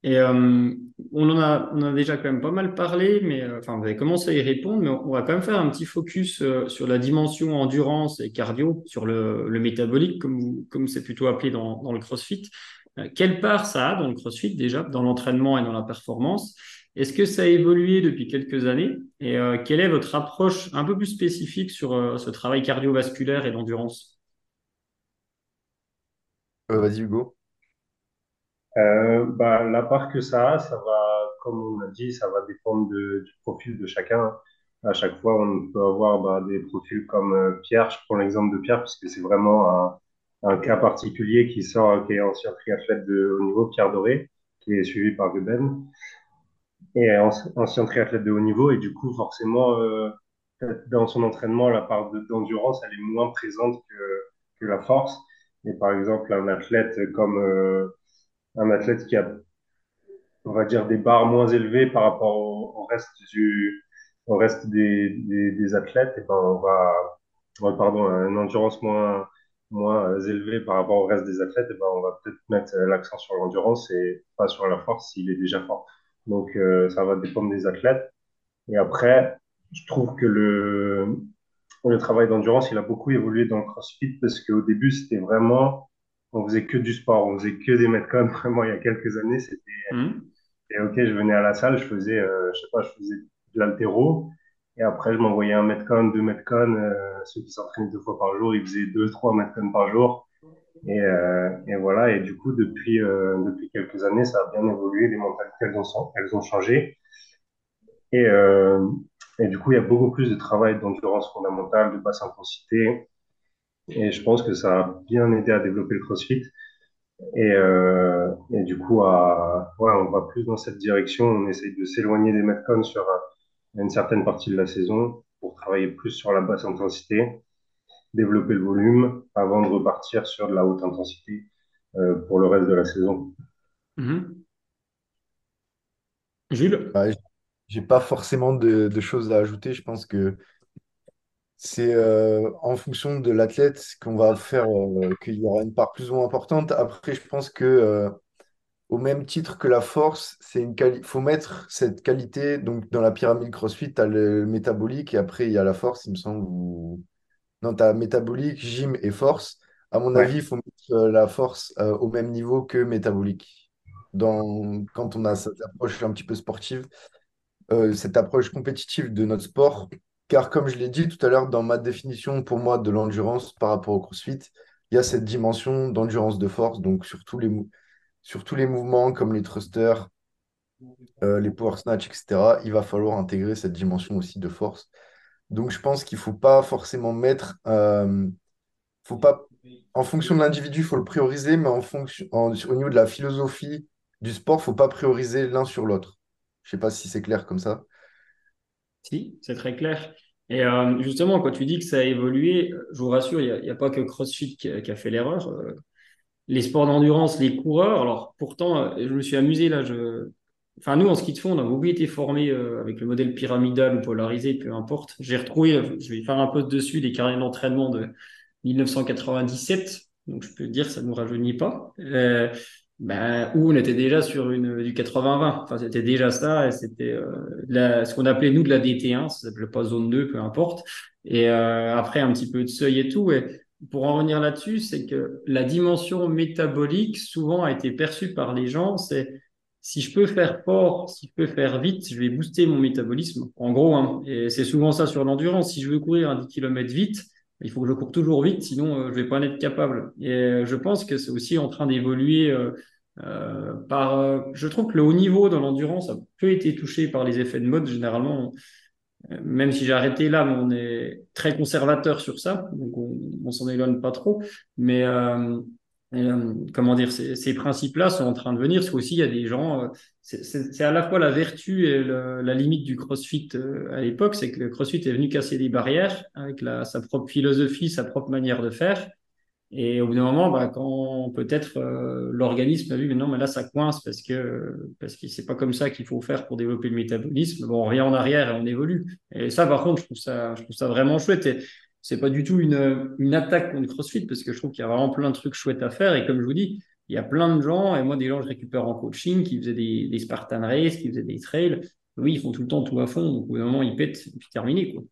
Et euh, on, en a, déjà quand même pas mal parlé, mais euh, vous avez commencé à y répondre, mais on, va quand même faire un petit focus euh, sur la dimension endurance et cardio, sur le, métabolique, comme, c'est plutôt appelé dans, le CrossFit. Euh, quelle part ça a dans le CrossFit déjà, dans l'entraînement et dans la performance? Est-ce que ça a évolué depuis quelques années Et quelle est votre approche un peu plus spécifique sur ce travail cardiovasculaire et l'endurance? Vas-y Hugo. Euh, bah, la part que ça a, ça va, comme on a dit, ça va dépendre de, du profil de chacun. À chaque fois, on peut avoir bah, des profils comme euh, Pierre. Je prends l'exemple de Pierre parce que c'est vraiment un, un, cas particulier qui sort, qui est ancien triathlète de haut niveau, Pierre Doré, qui est suivi par Ruben, et ancien triathlète de haut niveau. Et du coup, forcément, euh, dans son entraînement, la part d'endurance, elle est moins présente que, que la force. Et par exemple, un athlète comme euh, un athlète qui a, on va dire, des barres moins élevées par rapport au, reste du, au reste des, des, des athlètes, et ben on va, pardon, une endurance moins, moins élevée par rapport au reste des athlètes, et ben on va peut-être mettre l'accent sur l'endurance et pas sur la force s'il est déjà fort. Donc euh, ça va dépendre des athlètes. Et après, je trouve que le, le travail d'endurance, il a beaucoup évolué dans le CrossFit parce qu'au début, c'était vraiment on faisait que du sport, on faisait que des metcons. Vraiment, il y a quelques années, c'était mmh. ok. Je venais à la salle, je faisais, euh, je sais pas, je faisais de l'altéro. Et après, je m'envoyais un metcon, deux metcons. Euh, ceux qui s'entraînaient deux fois par jour, ils faisaient deux, trois metcons par jour. Et, euh, et voilà. Et du coup, depuis euh, depuis quelques années, ça a bien évolué. Les mentalités, elles ont elles ont changé. Et euh, et du coup, il y a beaucoup plus de travail d'endurance fondamentale, de basse intensité, et je pense que ça a bien aidé à développer le CrossFit. Et, euh, et du coup, à, ouais, on va plus dans cette direction. On essaye de s'éloigner des Metcons sur une certaine partie de la saison pour travailler plus sur la basse intensité, développer le volume avant de repartir sur de la haute intensité euh, pour le reste de la saison. Mm-hmm. Jules? J'ai pas forcément de, de, choses à ajouter. Je pense que c'est euh, en fonction de l'athlète qu'on va faire euh, qu'il y aura une part plus ou moins importante. Après, je pense que euh, au même titre que la force, c'est une faut mettre cette qualité. Donc, dans la pyramide CrossFit, tu as le métabolique et après, il y a la force, il me semble. Non, tu as métabolique, gym et force. À mon avis, il faut mettre la force au même niveau que métabolique. Dans... Quand on a cette approche un petit peu sportive, cette approche compétitive de notre sport, car comme je l'ai dit tout à l'heure dans ma définition pour moi de l'endurance par rapport au CrossFit, il y a cette dimension d'endurance de force, donc sur tous les, sur tous les mouvements comme les thrusters, euh, les power snatch, etc., il va falloir intégrer cette dimension aussi de force. Donc je pense qu'il ne faut pas forcément mettre, euh, en fonction de l'individu, il faut le prioriser, mais en fonction, au niveau de la philosophie du sport, il ne faut pas prioriser l'un sur l'autre. Je ne sais pas si c'est clair comme ça. Si, c'est très clair. Et euh, justement, quand tu dis que ça a évolué, je vous rassure, il n'y a, pas que CrossFit qui a, fait l'erreur. Euh, les sports d'endurance, les coureurs, alors pourtant, je me suis amusé là. Je... Enfin, nous, en ski de fond, on a beaucoup été formés avec le modèle pyramidal ou polarisé, peu importe. J'ai retrouvé, je vais faire un post dessus, des carrières d'entraînement de 1997. Donc, je peux dire, ça ne nous rajeunit pas ben, où on était déjà sur une du 80-20. Enfin, c'était déjà ça, et c'était euh, ce qu'on appelait nous de la DT1, ça s'appelait pas zone 2, peu importe. Et euh, après un petit peu de seuil et tout. Et pour en revenir là-dessus, c'est que la dimension métabolique souvent a été perçue par les gens, c'est si je peux faire fort, si je peux faire vite, je vais booster mon métabolisme. En gros, hein, et c'est souvent ça sur l'endurance. Si je veux courir un 10 km vite, il faut que je cours toujours vite, sinon euh, je vais pas en être capable. Et euh, je pense que c'est aussi en train d'évoluer euh, euh par. je trouve que le haut niveau dans l'endurance a peu été touché par les effets de mode. Généralement, même si j'ai arrêté là, on est très conservateur sur ça, donc on, on s'en éloigne pas trop. Mais euh, comment dire, ces, principes-là sont en train de venir, parce qu'aussi il y a des gens, euh, c'est à la fois la vertu et la limite du CrossFit euh, à l'époque, c'est que le CrossFit est venu casser des barrières avec sa propre philosophie, sa propre manière de faire. Et au bout d'un moment, bah, quand peut-être l'organisme a vu, mais non, mais là, ça coince parce que parce que c'est pas comme ça qu'il faut faire pour développer le métabolisme. Bon, on revient en arrière et on évolue. Et ça, par contre, je trouve ça, je trouve ça vraiment chouette. Et c'est pas du tout une, une attaque contre CrossFit parce que je trouve qu'il y a vraiment plein de trucs chouettes à faire. Et comme je vous dis, il y a plein de gens, et moi, des gens, je récupère en coaching qui faisaient des, des Spartan Race, qui faisaient des trails. Oui, ils font tout le temps tout à fond. Donc, au bout d'un moment, ils pètent et puis terminé, quoi.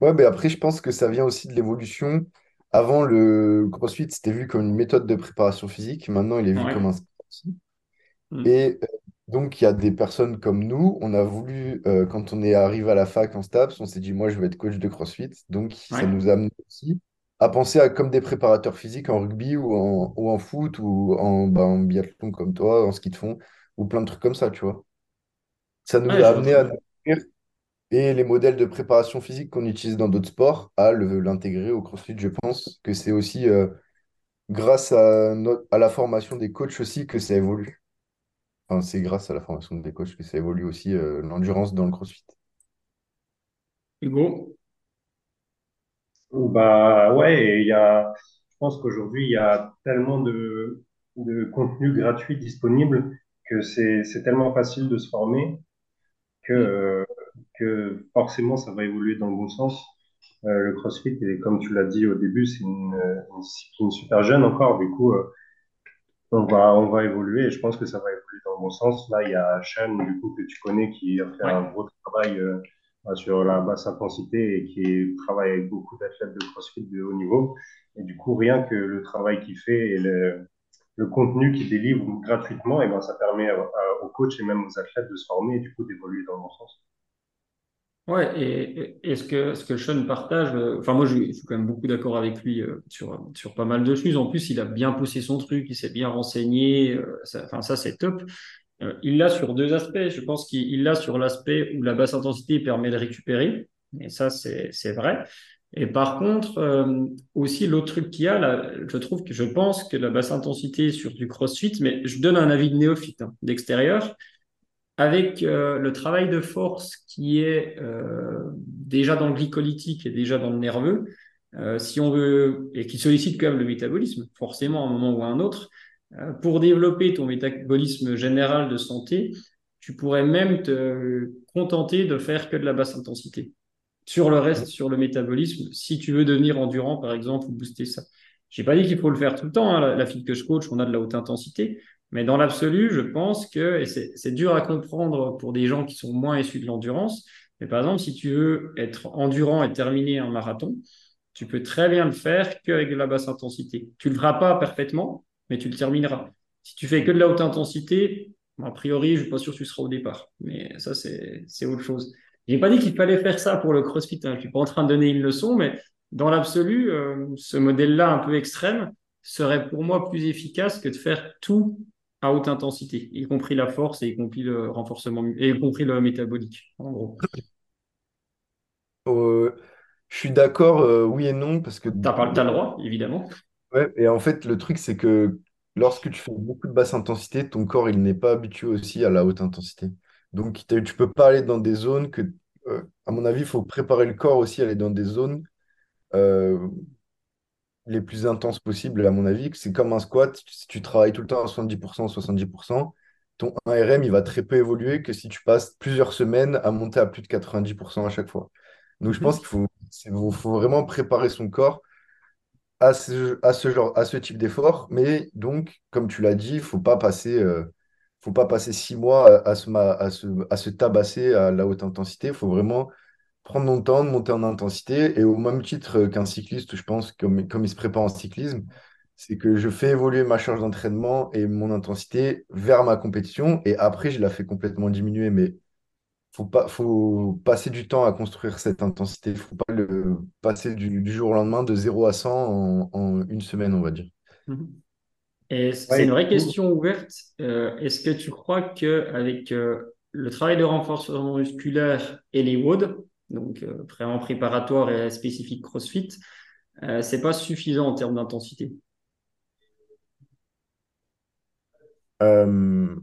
Ouais, mais après, je pense que ça vient aussi de l'évolution. Avant, le CrossFit, c'était vu comme une méthode de préparation physique. Maintenant, il est vu Ouais. comme un sport aussi. Mm. Et euh, donc, il y a des personnes comme nous, on a voulu, euh, quand on est arrivé à la fac en STAPS, on s'est dit, moi, je vais être coach de CrossFit. Donc, ça nous a amené aussi à penser à comme des préparateurs physiques en rugby ou en, ou en foot ou en, bah, en biathlon comme toi, en ski de fond, ou plein de trucs comme ça, tu vois. Ça nous Ouais, a amené à découvrir et les modèles de préparation physique qu'on utilise dans d'autres sports, à l'intégrer au CrossFit. Je pense que c'est aussi euh, grâce à, à la formation des coachs aussi que ça évolue. Enfin, c'est grâce à la formation des coachs que ça évolue aussi euh, l'endurance dans le CrossFit. Hugo? Bah ouais, il y a, je pense qu'aujourd'hui, il y a tellement de, de contenu gratuit disponible que c'est, tellement facile de se former que, euh, que forcément ça va évoluer dans le bon sens. Euh, le CrossFit, et comme tu l'as dit au début, c'est une, une discipline super jeune encore. Du coup, euh, on va, on va évoluer et je pense que ça va évoluer dans le bon sens. Là, il y a Sean, du coup, que tu connais, qui a fait Ouais. un gros travail euh, sur la basse intensité et qui travaille avec beaucoup d'athlètes de CrossFit de haut niveau. Et du coup, rien que le travail qu'il fait et le, le contenu qu'il délivre gratuitement, et ben, ça permet à- à- aux coachs et même aux athlètes de se former et du coup d'évoluer dans le bon sens. Ouais, et, et- ce que, ce que Sean partage, euh, enfin moi je, suis quand même beaucoup d'accord avec lui euh, sur, sur pas mal de choses. En plus, il a bien poussé son truc, il s'est bien renseigné, euh, ça, enfin ça c'est top. Euh, il l'a sur deux aspects. Je pense qu'il il l'a sur l'aspect où la basse intensité permet de récupérer, et ça c'est c'est vrai. Et par contre, euh, aussi l'autre truc qu'il y a, là, je trouve que je pense que la basse intensité sur du CrossFit, mais je donne un avis de néophyte, hein, d'extérieur avec euh, le travail de force qui est euh, déjà dans le glycolytique et déjà dans le nerveux, euh, si on veut, et qui sollicite quand même le métabolisme, forcément à un moment ou à un autre, euh, pour développer ton métabolisme général de santé, tu pourrais même te contenter de faire que de la basse intensité. Sur le reste, sur le métabolisme, si tu veux devenir endurant, par exemple, ou booster ça. J'ai pas dit qu'il faut le faire tout le temps. Hein. La, la fille que je coach, on a de la haute intensité. Mais dans l'absolu, je pense que, c'est dur à comprendre pour des gens qui sont moins issus de l'endurance, mais par exemple, si tu veux être endurant et terminer un marathon, tu peux très bien le faire qu'avec de la basse intensité. Tu le feras pas parfaitement, mais tu le termineras. Si tu fais que de la haute intensité, a priori, je suis pas sûr que tu seras au départ. Mais ça, c'est autre chose. J'ai pas dit qu'il fallait faire ça pour le CrossFit. Hein. Je suis pas en train de donner une leçon, mais dans l'absolu, euh, ce modèle-là un peu extrême serait pour moi plus efficace que de faire tout à haute intensité, y compris la force et y compris le renforcement, et y compris le métabolique, en gros. Euh, je suis d'accord, euh, oui et non, parce que T'as pas, t'as le droit, évidemment. ouais, et en fait, le truc, c'est que lorsque tu fais beaucoup de basse intensité, ton corps, il n'est pas habitué aussi à la haute intensité. Donc, tu peux pas aller dans des zones que, euh, à mon avis, il faut préparer le corps aussi à aller dans des zones les plus intenses possibles, à mon avis. C'est comme un squat, si tu travailles tout le temps à 70%, 70%, ton 1RM, il va très peu évoluer que si tu passes plusieurs semaines à monter à plus de 90% à chaque fois. Donc, je pense Mhm. qu'il faut, vraiment préparer son corps à ce, à ce genre, à ce type d'effort. Mais donc, comme tu l'as dit, il faut pas passer, euh, faut pas passer six mois se, à se, à se tabasser à la haute intensité. Il faut vraiment prendre mon temps de monter en intensité. Et au même titre qu'un cycliste, je pense, comme, comme il se prépare en cyclisme, c'est que je fais évoluer ma charge d'entraînement et mon intensité vers ma compétition. Et après, je la fais complètement diminuer. Mais faut pas, faut passer du temps à construire cette intensité. Il faut pas le passer du, du jour au lendemain de zéro à 100 en, en une semaine, on va dire. Mhm. Et c'est Ouais, une vraie question ouverte. Euh, est-ce que tu crois que avec euh, le travail de renforcement musculaire et les WOD, donc euh, vraiment préparatoire et spécifique CrossFit, euh, c'est pas suffisant en termes d'intensité. Euh,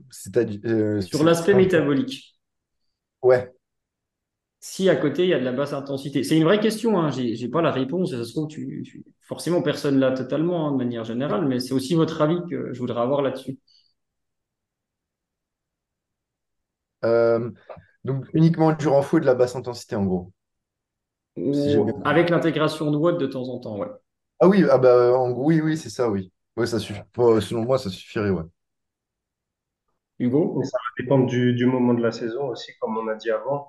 euh, Sur l'aspect métabolique, Ouais. si à côté il y a de la basse intensité, c'est une vraie question, hein, j'ai pas la réponse, ça se trouve, tu, tu- forcément personne l'a totalement hein, de manière générale, mais c'est aussi votre avis que je voudrais avoir là-dessus. Euh, donc uniquement du renfort et de la basse intensité en gros. Si avec l'intégration de WOD de temps en temps, ouais. Ah oui, ah bah, en gros, oui, oui, c'est ça, oui. Ouais, ça suffit. Pour- selon moi, ça suffirait, ouais. Hugo? Ça va dépendre du, du moment de la saison aussi, comme on a dit avant.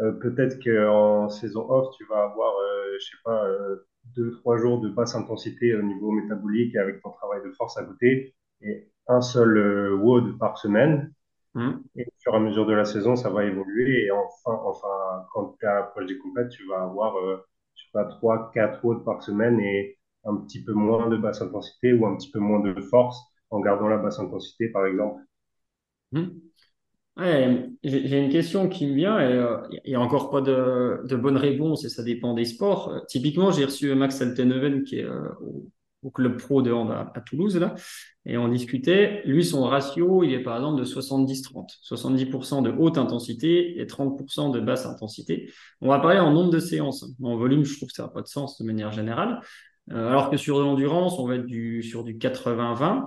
Euh, peut-être qu'en saison off, tu vas avoir, euh, je sais pas, euh, deux, trois jours de basse intensité au niveau métabolique avec ton travail de force à côté et un seul euh, WOD par semaine. Hmm. Et au fur et à mesure de la saison, ça va évoluer. Et enfin, enfin quand tu es à l'approche des compètes, tu vas avoir, euh, je sais pas, trois, quatre WOD par semaine et un petit peu moins de basse intensité ou un petit peu moins de force en gardant la basse intensité, par exemple. Hmm. Ouais, j'ai une question qui me vient et euh, il n'y a encore pas de, de bonne réponse et ça dépend des sports. Euh, typiquement, j'ai reçu Max Altenhoven qui est euh, au, au club pro de hand à, Toulouse là et on discutait. Lui, son ratio, il est par exemple de 70-30. 70% de haute intensité et 30% de basse intensité. On va parler en nombre de séances. En volume, je trouve que ça n'a pas de sens de manière générale. Euh, alors que sur l'endurance, on va être sur du 80-20.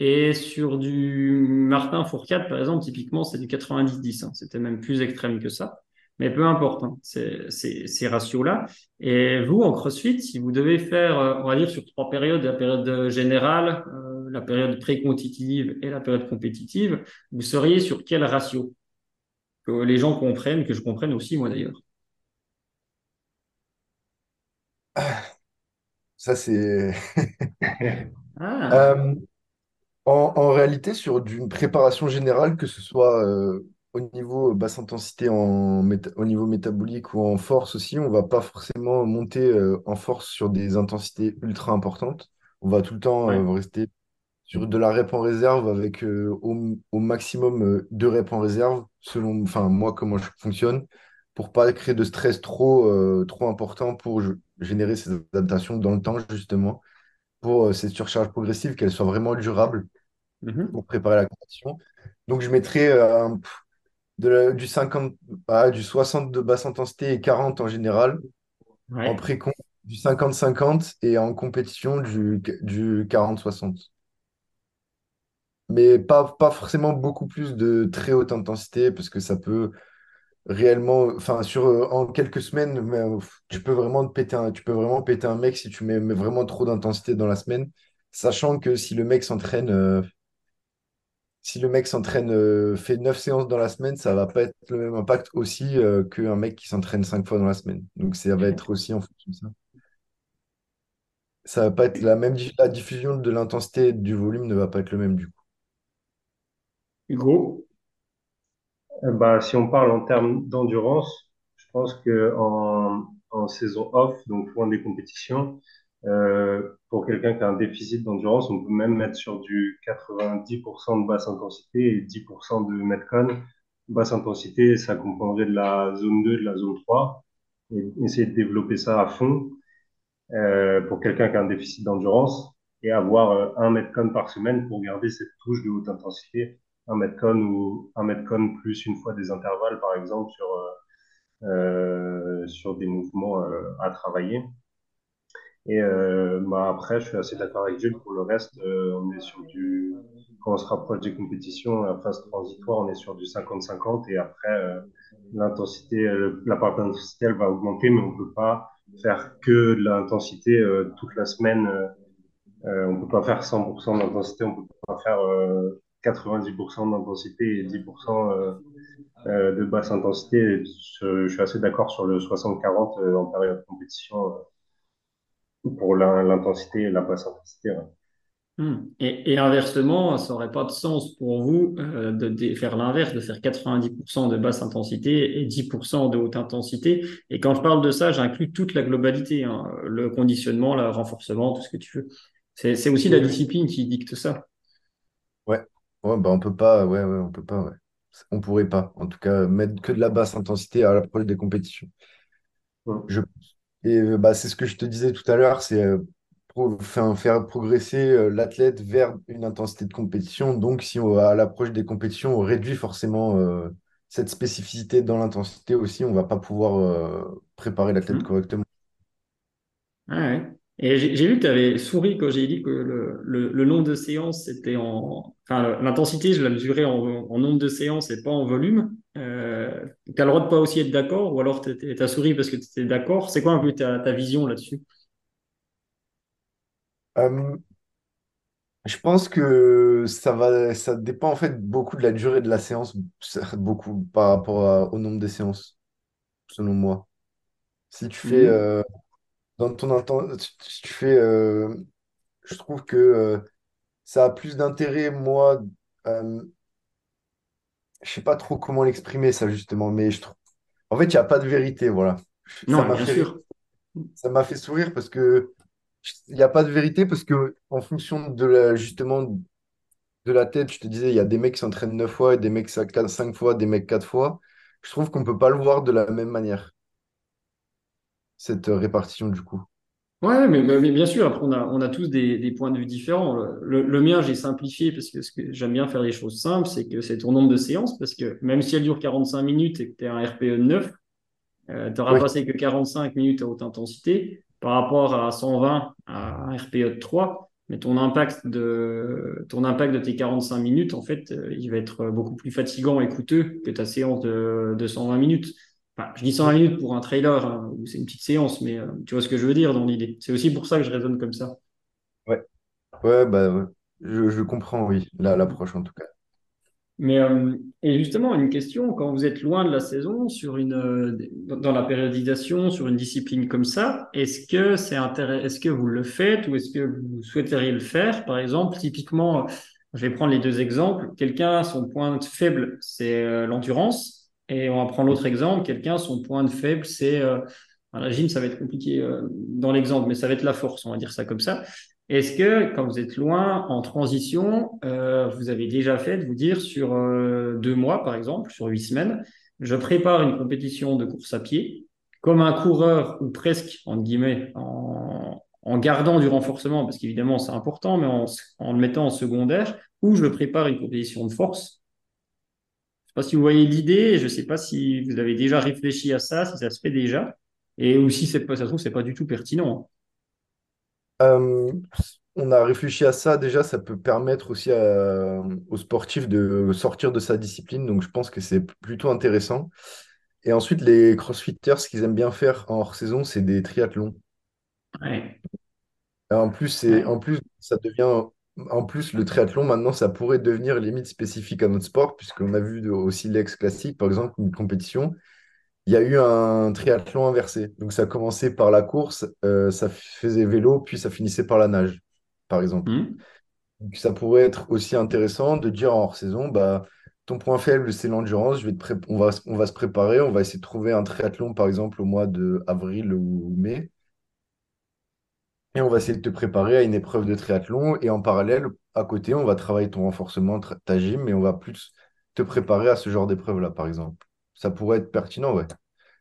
Et sur du Martin Fourcade, par exemple, typiquement, c'est du 90-10. hein. C'était même plus extrême que ça. Mais peu importe, hein, ces ratios-là. Et vous, en CrossFit, si vous devez faire, euh, on va dire, sur trois périodes, la période générale, euh, la période pré-compétitive et la période compétitive, vous seriez sur quel ratio? Que les gens comprennent, que je comprenne aussi, moi d'ailleurs. Ça, c'est. Ah, Euh, en, en réalité, sur d'une préparation générale, que ce soit euh, au niveau basse intensité, en méta- au niveau métabolique ou en force aussi, on va pas forcément monter euh, en force sur des intensités ultra importantes. On va tout le temps ouais. euh, rester sur de la rep en réserve avec euh, au, au maximum euh, deux reps en réserve, selon enfin, moi, comment je fonctionne, pour pas créer de stress trop, euh, trop important pour g- générer ces adaptations dans le temps, justement, pour euh, ces surcharges progressives, qu'elles soient vraiment durables Mhm. pour préparer la compétition. Donc, je mettrais euh, un- de la- du 50, ah, du 60 de basse intensité et 40 en général. En pré-con, du 50-50 et en compétition, du, du 40-60. Mais pas, pas forcément beaucoup plus de très haute intensité parce que ça peut réellement, enfin, sur, euh, en quelques semaines, mais, euh, tu peux vraiment te péter un, tu peux vraiment péter un mec si tu mets, mets vraiment trop d'intensité dans la semaine, sachant que si le mec s'entraîne, euh, si le mec s'entraîne, euh, fait 9 séances dans la semaine, ça va pas être le même impact aussi euh, qu'un mec qui s'entraîne 5 fois dans la semaine. Donc ça va être aussi en fonction de ça. Ça va pas être la même, la diffusion de l'intensité et du volume ne va pas être le même du coup. Hugo? Euh, Bah, si on parle en termes d'endurance, je pense que en, en saison off, donc loin des compétitions, euh, pour quelqu'un qui a un déficit d'endurance, on peut même mettre sur du 90% de basse intensité et 10% de metcon. Basse intensité, ça comprendrait de la zone 2, de la zone 3, et essayer de développer ça à fond euh, pour quelqu'un qui a un déficit d'endurance et avoir euh, un metcon par semaine pour garder cette touche de haute intensité un metcon ou un metcon plus une fois des intervalles, par exemple, sur, euh, sur des mouvements euh, à travailler. Et euh, bah après, je suis assez d'accord avec Jules. Pour le reste, euh, on est sur du... Quand on se rapproche des compétitions, la phase transitoire, on est sur du 50-50. Et après, euh, l'intensité, euh, la part d'intensité, elle va augmenter, mais on peut pas faire que de l'intensité euh, toute la semaine. Euh, on peut pas faire 100% d'intensité, on peut pas faire euh, 90% d'intensité et 10% euh, euh, de basse intensité. Je, je suis assez d'accord sur le 60-40 euh, en période de compétition pour la- l'intensité et la basse intensité. ouais. Hmm. Et, et inversement, ça n'aurait pas de sens pour vous euh, de, de faire l'inverse, de faire 90% de basse intensité et 10% de haute intensité. Et quand je parle de ça, j'inclus toute la globalité, hein, le conditionnement, le renforcement, tout ce que tu veux. C'est, c'est aussi la discipline qui dicte ça. Ouais, ouais, bah on peut pas, ouais, ouais, on peut pas, ouais. On pourrait pas, en tout cas, mettre que de la basse intensité à l'approche des compétitions. Je, et bah, c'est ce que je te disais tout à l'heure, c'est faire progresser l'athlète vers une intensité de compétition. Donc, si on, à l'approche des compétitions, on réduit forcément cette spécificité dans l'intensité aussi, on va pas pouvoir préparer l'athlète mmh. correctement. ouais. Et j'ai vu que tu avais souri quand j'ai dit que le, le, nombre de séances, c'était en. Enfin, l'intensité, je la mesurais en, en, nombre de séances et pas en volume. Euh, tu as le droit de pas aussi être d'accord ou alors tu as souri parce que tu étais d'accord. C'est quoi un peu ta, ta vision là-dessus? Euh, Je pense que ça va, ça dépend en fait beaucoup de la durée de la séance, beaucoup par rapport au nombre de séances, selon moi. Si tu fais. Mmh. Euh, dans ton intensité, tu fais, euh, je trouve que euh, ça a plus d'intérêt, moi, euh, je sais pas trop comment l'exprimer ça justement, mais je trouve, en fait, il n'y a pas de vérité, voilà. Non, ça m'a bien fait, sûr. ça m'a fait sourire parce que il n'y a pas de vérité parce que en fonction de la, justement de la tête, je te disais, il y a des mecs qui s'entraînent 9 fois et des mecs 5 fois, des mecs 4 fois. Je trouve qu'on peut pas le voir de la même manière cette répartition du coup? Ouais, mais, mais, bien sûr, après, on a, on a tous des, des points de vue différents. Le, le mien, j'ai simplifié parce que, ce que j'aime bien faire les choses simples, c'est que c'est ton nombre de séances, parce que même si elle dure 45 minutes et que tu es un RPE de 9, euh, tu n'auras passé que 45 minutes à haute intensité par rapport à 120 à un RPE de 3. Mais ton impact de, ton impact de tes 45 minutes, en fait, euh, il va être beaucoup plus fatigant et coûteux que ta séance de, de 120 minutes je dis 120 minutes pour un trailer, hein, c'est une petite séance, mais euh, tu vois ce que je veux dire dans l'idée. C'est aussi pour ça que je raisonne comme ça. Ouais, ouais, bah, Je, comprends, oui, l'approche en tout cas. Mais euh, et justement, une question, quand vous êtes loin de la saison, sur une, euh, dans la périodisation, sur une discipline comme ça, est-ce que c'est intéressant, est-ce que vous le faites ou est-ce que vous souhaiteriez le faire? Par exemple, typiquement, je vais prendre les deux exemples. Quelqu'un, son point faible, c'est l'endurance. Et on va prendre l'autre exemple. Quelqu'un, son point de faible, c'est euh, la gym, ça va être compliqué euh, dans l'exemple, mais ça va être la force, on va dire ça comme ça. Est-ce que quand vous êtes loin en transition, euh, vous avez déjà fait de vous dire sur euh, deux mois, par exemple, sur huit semaines, je prépare une compétition de course à pied comme un coureur ou presque, entre guillemets, en, gardant du renforcement, parce qu'évidemment c'est important, mais en, en le mettant en secondaire, ou je prépare une compétition de force sais pas si vous voyez l'idée, je ne sais pas si vous avez déjà réfléchi à ça, si ça se fait déjà, et ou si pas, ça se trouve, c'est pas du tout pertinent. Euh, on a réfléchi à ça déjà, ça peut permettre aussi aux sportifs de sortir de sa discipline, donc je pense que c'est plutôt intéressant. Et ensuite, les crossfitters, ce qu'ils aiment bien faire en hors saison, c'est des triathlons. Ouais. En plus, en plus, ça devient en plus, le triathlon, maintenant, ça pourrait devenir limite spécifique à notre sport, puisqu'on a vu aussi l'ex classique, par exemple, une compétition. Il y a eu un triathlon inversé. Donc, ça commençait par la course, euh, ça faisait vélo, puis ça finissait par la nage, par exemple. Mmh. Donc, ça pourrait être aussi intéressant de dire en hors-saison, bah, ton point faible, c'est l'endurance. Je vais te on va, on va se préparer, on va essayer de trouver un triathlon, par exemple, au mois de avril ou mai. Et on va essayer de te préparer à une épreuve de triathlon. Et en parallèle, à côté, on va travailler ton renforcement, ta gym, et on va plus te préparer à ce genre d'épreuve-là, par exemple. Ça pourrait être pertinent, ouais.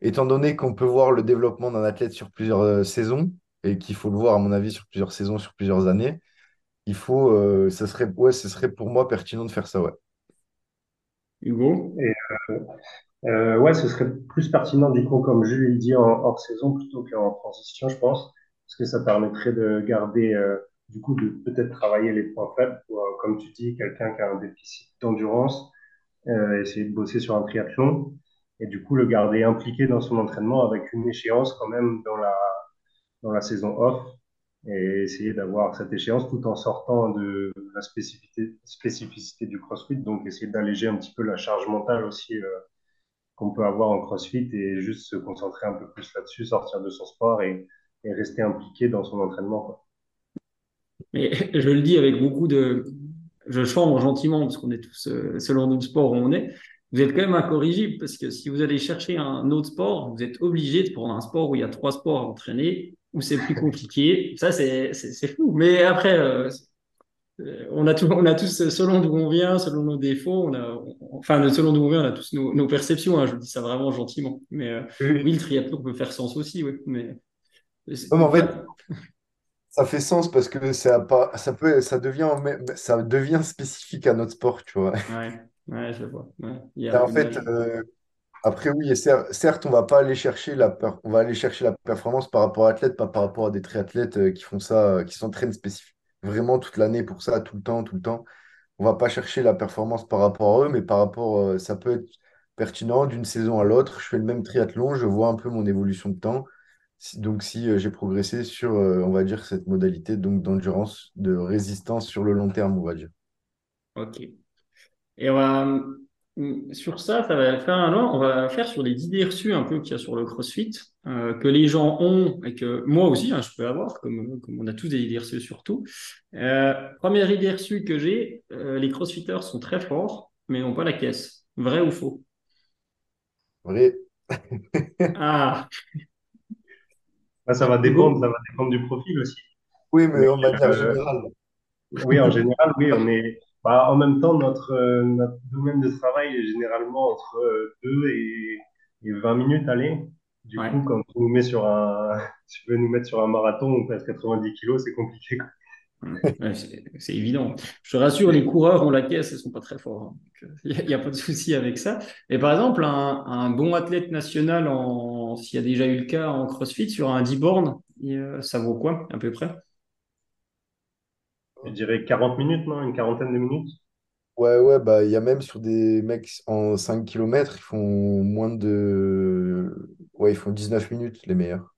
Étant donné qu'on peut voir le développement d'un athlète sur plusieurs euh, saisons, et qu'il faut le voir, à mon avis, sur plusieurs saisons, sur plusieurs années, il faut, euh, ça serait, ouais, ce serait pour moi pertinent de faire ça, ouais. Hugo? Et, euh, Ouais, ce serait plus pertinent, du coup, comme Jules dit, en hors saison plutôt qu'en transition, je pense parce que ça permettrait de garder, euh, du coup, de peut-être travailler les points faibles pour, euh, comme tu dis, quelqu'un qui a un déficit d'endurance, euh, essayer de bosser sur un triathlon et du coup le garder impliqué dans son entraînement avec une échéance quand même dans la, dans la saison off et essayer d'avoir cette échéance tout en sortant de la spécificité, spécificité du CrossFit, donc essayer d'alléger un petit peu la charge mentale aussi qu'on peut avoir en CrossFit et juste se concentrer un peu plus là-dessus, sortir de son sport et et rester impliqué dans son entraînement. Mais je le dis avec beaucoup de. Je chambre gentiment parce qu'on est tous, euh, selon notre sport où on est. Vous êtes quand même incorrigible parce que si vous allez chercher un autre sport, vous êtes obligé de prendre un sport où il y a trois sports à entraîner, où c'est plus compliqué. Ça, c'est fou. Mais après, euh, on a, tout, on a tous, selon d'où on vient, selon nos défauts, on a, enfin, selon d'où on vient, on a tous nos, perceptions. Hein, je dis ça vraiment gentiment. Mais oui, le triathlon peut faire sens aussi, oui. Mais, en fait, ça fait sens parce que ça, pas, ça, peut, ça, devient, ça devient spécifique à notre sport, tu vois. Ouais, ouais je vois. en fait, après, oui, certes, on va pas aller chercher la, on va aller chercher la performance par rapport à athlète, pas par rapport à des triathlètes euh, qui font ça, euh, qui s'entraînent spécifiquement vraiment toute l'année pour ça, tout le temps, tout le temps. On va pas chercher la performance par rapport à eux, mais par rapport, euh, ça peut être pertinent d'une saison à l'autre. Je fais le même triathlon, je vois un peu mon évolution de temps. Donc, si j'ai progressé sur, on va dire, cette modalité donc d'endurance, de résistance sur le long terme, on va dire. Ok. Et on va Mm, sur ça, ça va faire un on va faire sur les idées reçues un peu qu'il y a sur le CrossFit, euh, que les gens ont et que moi aussi hein, je peux avoir, comme, comme, on a tous des idées reçues surtout. Euh, première idée reçue que j'ai, euh, les CrossFitters sont très forts, mais n'ont pas la caisse. Vrai ou faux? Vrai. ah. Ça va dépendre, ça va dépendre du profil aussi. Oui, mais en manière générale. Oui, en général, oui, on est bah, en même temps, notre, euh, notre, domaine de travail est généralement entre 2 euh, et, et 20 minutes, allez. Du coup, quand tu nous mets sur un, tu veux nous mettre sur un marathon, on pèse 90 kilos, c'est compliqué. c'est évident. Je te rassure, les coureurs ont la caisse, ils sont pas très forts. Il hein. n'y a, a, pas de souci avec ça. Et par exemple, un, un bon athlète national, en, s'il y a déjà eu le cas en CrossFit, sur un 10 bornes, ça vaut quoi à peu près? Je dirais 40 minutes, non? Une quarantaine de minutes? Ouais, ouais, bah il y a même sur des mecs en 5 km, ils font moins de. Ouais, ils font 19 minutes, les meilleurs.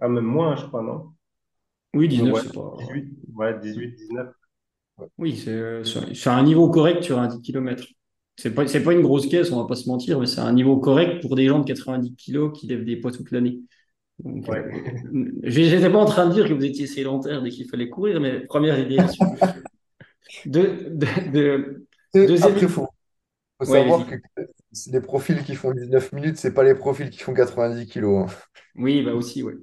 Ah, même moins, je crois, non? Oui, 19, ouais, c'est pas. 18, ouais, 18, 19. Oui, c'est sur un niveau correct sur un 10 km. C'est pas, pas une grosse caisse, on va pas se mentir, mais c'est un niveau correct pour des gens de 90 kg qui lèvent des poids toute l'année. Ouais. Euh, J'étais pas en train de dire que vous étiez sédentaire dès qu'il fallait courir, mais première idée. de, de, de, deuxième... Après, il faut, savoir que les profils qui font 19 minutes, c'est pas les profils qui font 90 kilos. Hein. Oui, bah aussi, oui.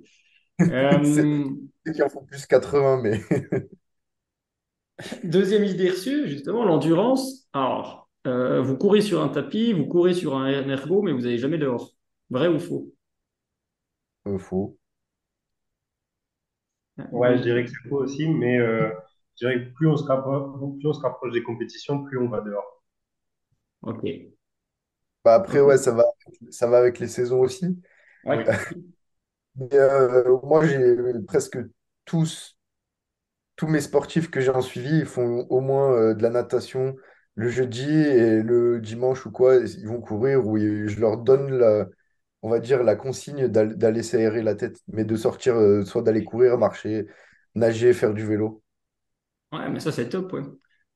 euh... qui en font plus 80, mais. Deuxième idée reçue, justement, l'endurance. Alors, euh, vous courez sur un tapis, vous courez sur un ergo, mais vous n'allez jamais dehors. Vrai ou faux? Faux. Ouais, je dirais que c'est faux aussi, mais euh, je dirais que plus on, se rapproche, plus on se rapproche des compétitions, plus on va dehors. Ok. Bah après, ouais, ça va, ça va avec les saisons aussi. Ouais. Euh, moi, j'ai presque tous, tous mes sportifs que j'ai en suivi, ils font au moins euh, de la natation le jeudi et le dimanche ou quoi, ils vont courir où je leur donne la, on va dire, la consigne d'aller s'aérer la tête, mais de sortir, euh, soit d'aller courir, marcher, nager, faire du vélo. Ouais, mais ça, c'est top, ouais.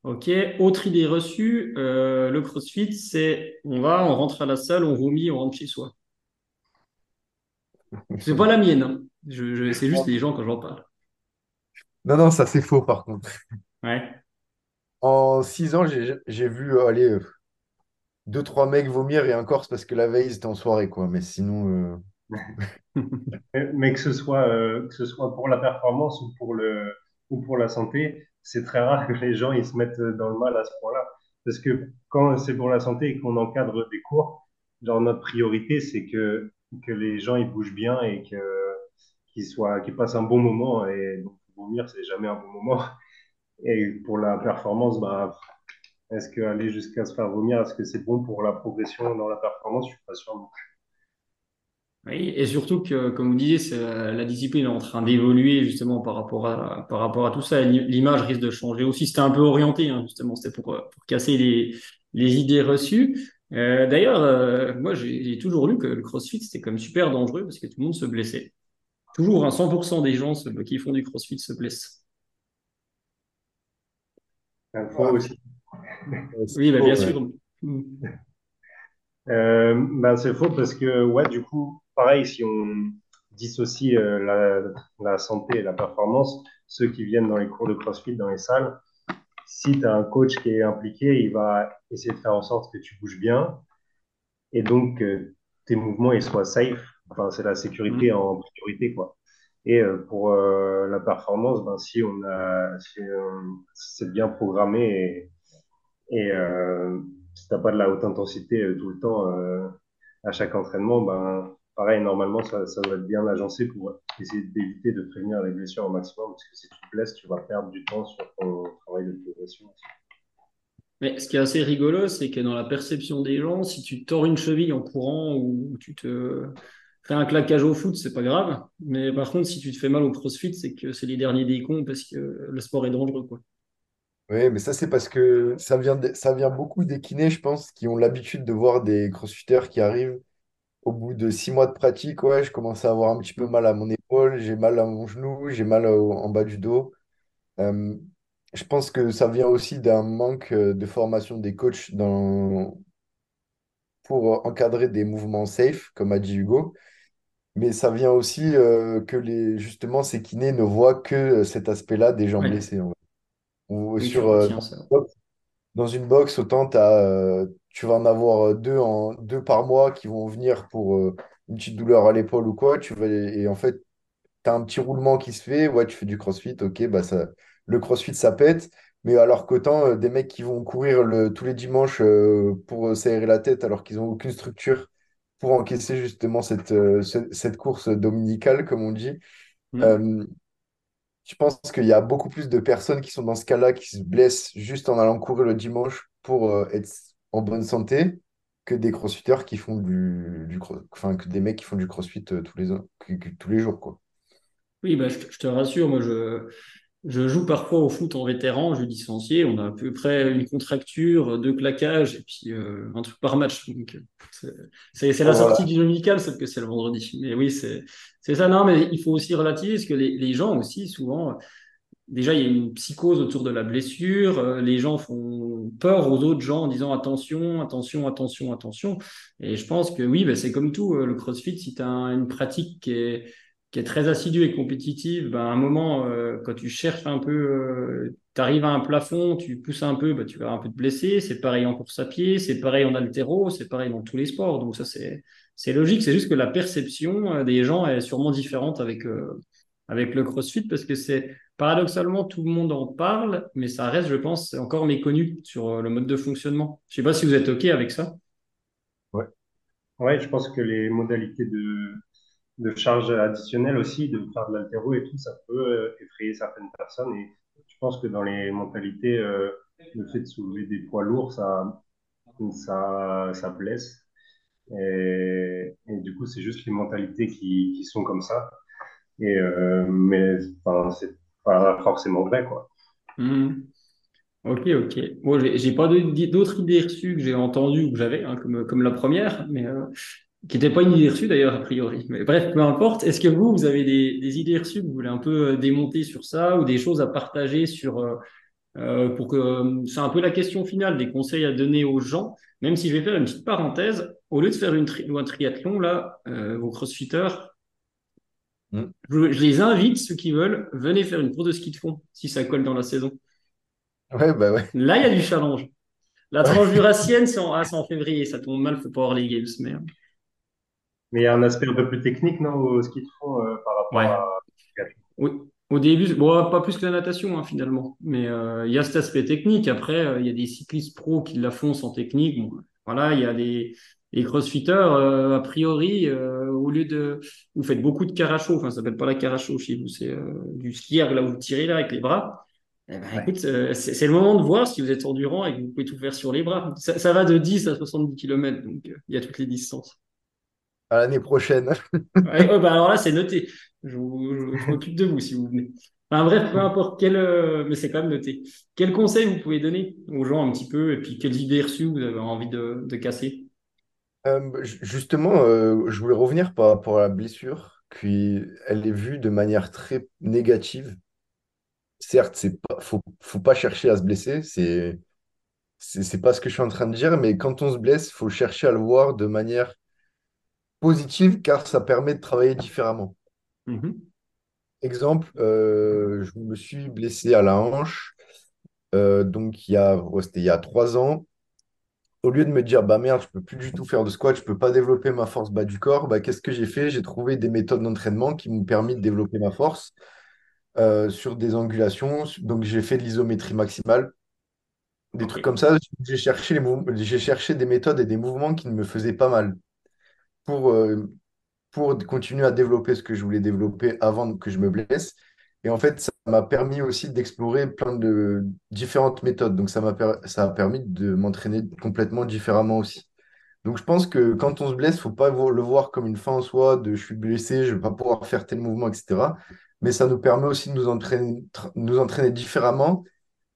Ok, autre idée reçue, euh, le crossfit, c'est on va, on rentre à la salle, on vomit, on rentre chez soi. C'est pas la mienne, hein. je, c'est juste les gens quand j'en parle. Non, non, ça c'est faux par contre. Ouais. En six ans, j'ai vu euh, aller deux, trois mecs vomir et encore, c'est parce que la veille, c'était en soirée, quoi. Mais sinon. Euh, mais que ce, soit, euh, que ce soit pour la performance ou pour, le, ou pour la santé, c'est très rare que les gens ils se mettent dans le mal à ce point-là. Parce que quand c'est pour la santé et qu'on encadre des cours, genre notre priorité, c'est que, que les gens ils bougent bien et qu'ils, qu'ils passent un bon moment. Et donc, vomir, c'est jamais un bon moment. Et pour la performance, bah, est-ce qu'aller jusqu'à se faire vomir, est-ce que c'est bon pour la progression dans la performance? Je suis pas sûr. Oui, et surtout que, comme vous disiez, la discipline est en train d'évoluer justement par rapport à tout ça. L'image risque de changer aussi. C'était un peu orienté, hein, justement. C'était pour, casser les, les idées reçues. Euh, D'ailleurs, euh, moi, j'ai toujours lu que le CrossFit c'était comme super dangereux parce que tout le monde se blessait. Toujours, hein, 100% des gens qui font du CrossFit se blessent. Aussi. Oui, bah, bien sûr. Euh, bah, c'est faux parce que, ouais, du coup, pareil, si on dissocie euh, la, la, santé et la performance, ceux qui viennent dans les cours de CrossFit, dans les salles, si tu as un coach qui est impliqué, il va essayer de faire en sorte que tu bouges bien et donc que tes mouvements ils soient safe. Enfin, c'est la sécurité mm. en priorité, quoi. Et euh, pour euh, la performance, ben, si on a, si, c'est bien programmé et, et euh, si t'as pas de la haute intensité tout le temps à chaque entraînement, ben pareil, normalement ça, ça doit être bien agencé pour essayer d'éviter de prévenir les blessures au maximum, parce que si tu te blesses, tu vas perdre du temps sur ton travail de progression. Mais ce qui est assez rigolo, c'est que dans la perception des gens, si tu tords une cheville en courant ou tu te fais un claquage au foot, c'est pas grave. Mais par contre, si tu te fais mal au crossfit, c'est que c'est les derniers des parce que le sport est dangereux, quoi. Oui, mais ça, c'est parce que ça vient, ça vient beaucoup des kinés, je pense, qui ont l'habitude de voir des crossfitters qui arrivent au bout de six mois de pratique. Ouais, je commence à avoir un petit peu mal à mon épaule, j'ai mal à mon genou, j'ai mal en bas du dos. Euh, je pense que ça vient aussi d'un manque euh, de formation des coachs dans, pour euh, encadrer des mouvements safe, comme a dit Hugo. Mais ça vient aussi euh, que les, justement ces kinés ne voient que euh, cet aspect-là des gens blessés. en. Ou Oui, sur, euh, dans une box, autant tu vas en avoir deux, en, deux par mois qui vont venir pour une petite douleur à l'épaule ou quoi. Tu vas, et en fait, tu as un petit roulement qui se fait. Ouais, tu fais du crossfit, ok, bah ça, le crossfit, ça pète. Mais alors qu'autant, euh, des mecs qui vont courir le, tous les dimanches euh, pour euh, s'aérer la tête alors qu'ils n'ont aucune structure pour encaisser justement cette, euh, ce- cette course dominicale, comme on dit. Mm. Euh, je pense qu'il y a beaucoup plus de personnes qui sont dans ce cas-là, qui se blessent juste en allant courir le dimanche pour euh, être en bonne santé, que des crossfitters qui font du, du cro- enfin, que des mecs qui font du crossfit euh, tous les, ans- que- que- tous les jours, quoi. Oui, bah, je, te je te rassure, moi je, je joue parfois au foot en vétéran, je suis licencié, on a à peu près une contracture, deux claquages et puis euh, un truc par match. Donc, euh, c'est la voilà. sortie du dominical, sauf que c'est le vendredi. Mais oui, c'est ça. Non, mais il faut aussi relativiser parce que les, les gens aussi, souvent, déjà, il y a une psychose autour de la blessure. euh, les gens font peur aux autres gens en disant attention, attention, attention, attention. Et je pense que oui, bah, c'est comme tout, le CrossFit, si tu as une pratique qui est qui est très assidue et compétitive, ben, à un moment, euh, quand tu cherches un peu, tu arrives à un plafond, tu pousses un peu, ben, tu vas un peu te blesser. C'est pareil en course à pied, c'est pareil en haltéro, c'est pareil dans tous les sports. Donc ça, c'est c'est logique. C'est juste que la perception euh, des gens est sûrement différente avec, euh, avec le CrossFit parce que c'est paradoxalement, tout le monde en parle, mais ça reste, je pense, encore méconnu sur euh, le mode de fonctionnement. Je sais pas si vous êtes OK avec ça. Ouais. Ouais, je pense que les modalités de, de charge additionnelle aussi, de faire de l'haltéro et tout, ça peut euh, effrayer certaines personnes. Et je pense que dans les mentalités, euh, le fait de soulever des poids lourds, ça, ça, ça blesse. Et, du coup, c'est juste les mentalités qui, qui sont comme ça. Et, euh, mais enfin, c'est pas forcément vrai, quoi. Mhm. Ok, ok. Bon, j'ai pas d'autres idées reçues que j'ai entendues ou que j'avais, hein, comme, comme la première, mais qui n'était pas une idée reçue d'ailleurs, a priori. Mais bref, peu importe. Est-ce que vous, vous avez des, des idées reçues? Que vous voulez un peu euh, démonter sur ça ou des choses à partager sur, euh, euh, pour que c'est un peu la question finale, des conseils à donner aux gens, même si je vais faire une petite parenthèse, au lieu de faire une tri ou un triathlon, là, euh, vos crossfitters, Mm. je, je les invite, ceux qui veulent, venez faire une course de ski de fond, si ça colle dans la saison. Ouais, bah ouais. Là, il y a du challenge. La tranche jurassienne, c'est en, ah, c'est en février, ça tombe mal, faut pas avoir les games, mais Mais il y a un aspect un peu plus technique, non, au ski de fond euh, par rapport ouais. à. Au, au début, bon, pas plus que la natation hein, finalement, mais euh, il y a cet aspect technique. Après, euh, il y a des cyclistes pros qui la font sans technique. Bon, voilà, il y a des, les crossfitters, euh, a priori, euh, au lieu de, vous faites beaucoup de caracho, enfin, ça s'appelle pas la caracho chez vous, c'est euh, du ski erg, là où vous tirez là avec les bras. Eh ben, Ouais. écoute, euh, c'est le moment de voir si vous êtes endurant et que vous pouvez tout faire sur les bras. Ça, ça va de 10 à 70 km, donc euh, il y a toutes les distances. À l'année prochaine. Ouais, ouais, bah alors là, c'est noté. Je, je- je m'occupe de vous si vous venez. Enfin, bref, peu importe quel, euh, mais c'est quand même noté. Quel conseil vous pouvez donner aux gens un petit peu, et puis quelles idées reçues vous avez envie de, de casser? Euh, ju- justement, euh, je voulais revenir par rapport à la blessure, qui elle est vue de manière très négative. Certes, c'est pas, faut, faut pas chercher à se blesser, c'est, c'est pas ce que je suis en train de dire, mais quand on se blesse, faut chercher à le voir de manière positive, car ça permet de travailler différemment. Mhm. Exemple, euh, je me suis blessé à la hanche, euh, donc il y a, il y a trois ans. au lieu de me dire, bah merde, je peux plus du tout faire de squat, je peux pas développer ma force bas du corps, bah, qu'est-ce que j'ai fait? J'ai trouvé des méthodes d'entraînement qui m'ont permis de développer ma force euh, sur des angulations. Donc, j'ai fait de l'isométrie maximale, des trucs comme ça. J'ai cherché, les j'ai cherché des méthodes et des mouvements qui ne me faisaient pas mal pour, euh, pour continuer à développer ce que je voulais développer avant que je me blesse. Et en fait, ça m'a permis aussi d'explorer plein de différentes méthodes. Donc, ça m'a ça a permis de m'entraîner complètement différemment aussi. Donc, je pense que quand on se blesse, il ne faut pas le voir comme une fin en soi, de je suis blessé, je ne vais pas pouvoir faire tel mouvement, etc. Mais ça nous permet aussi de nous entraîner, nous entraîner différemment.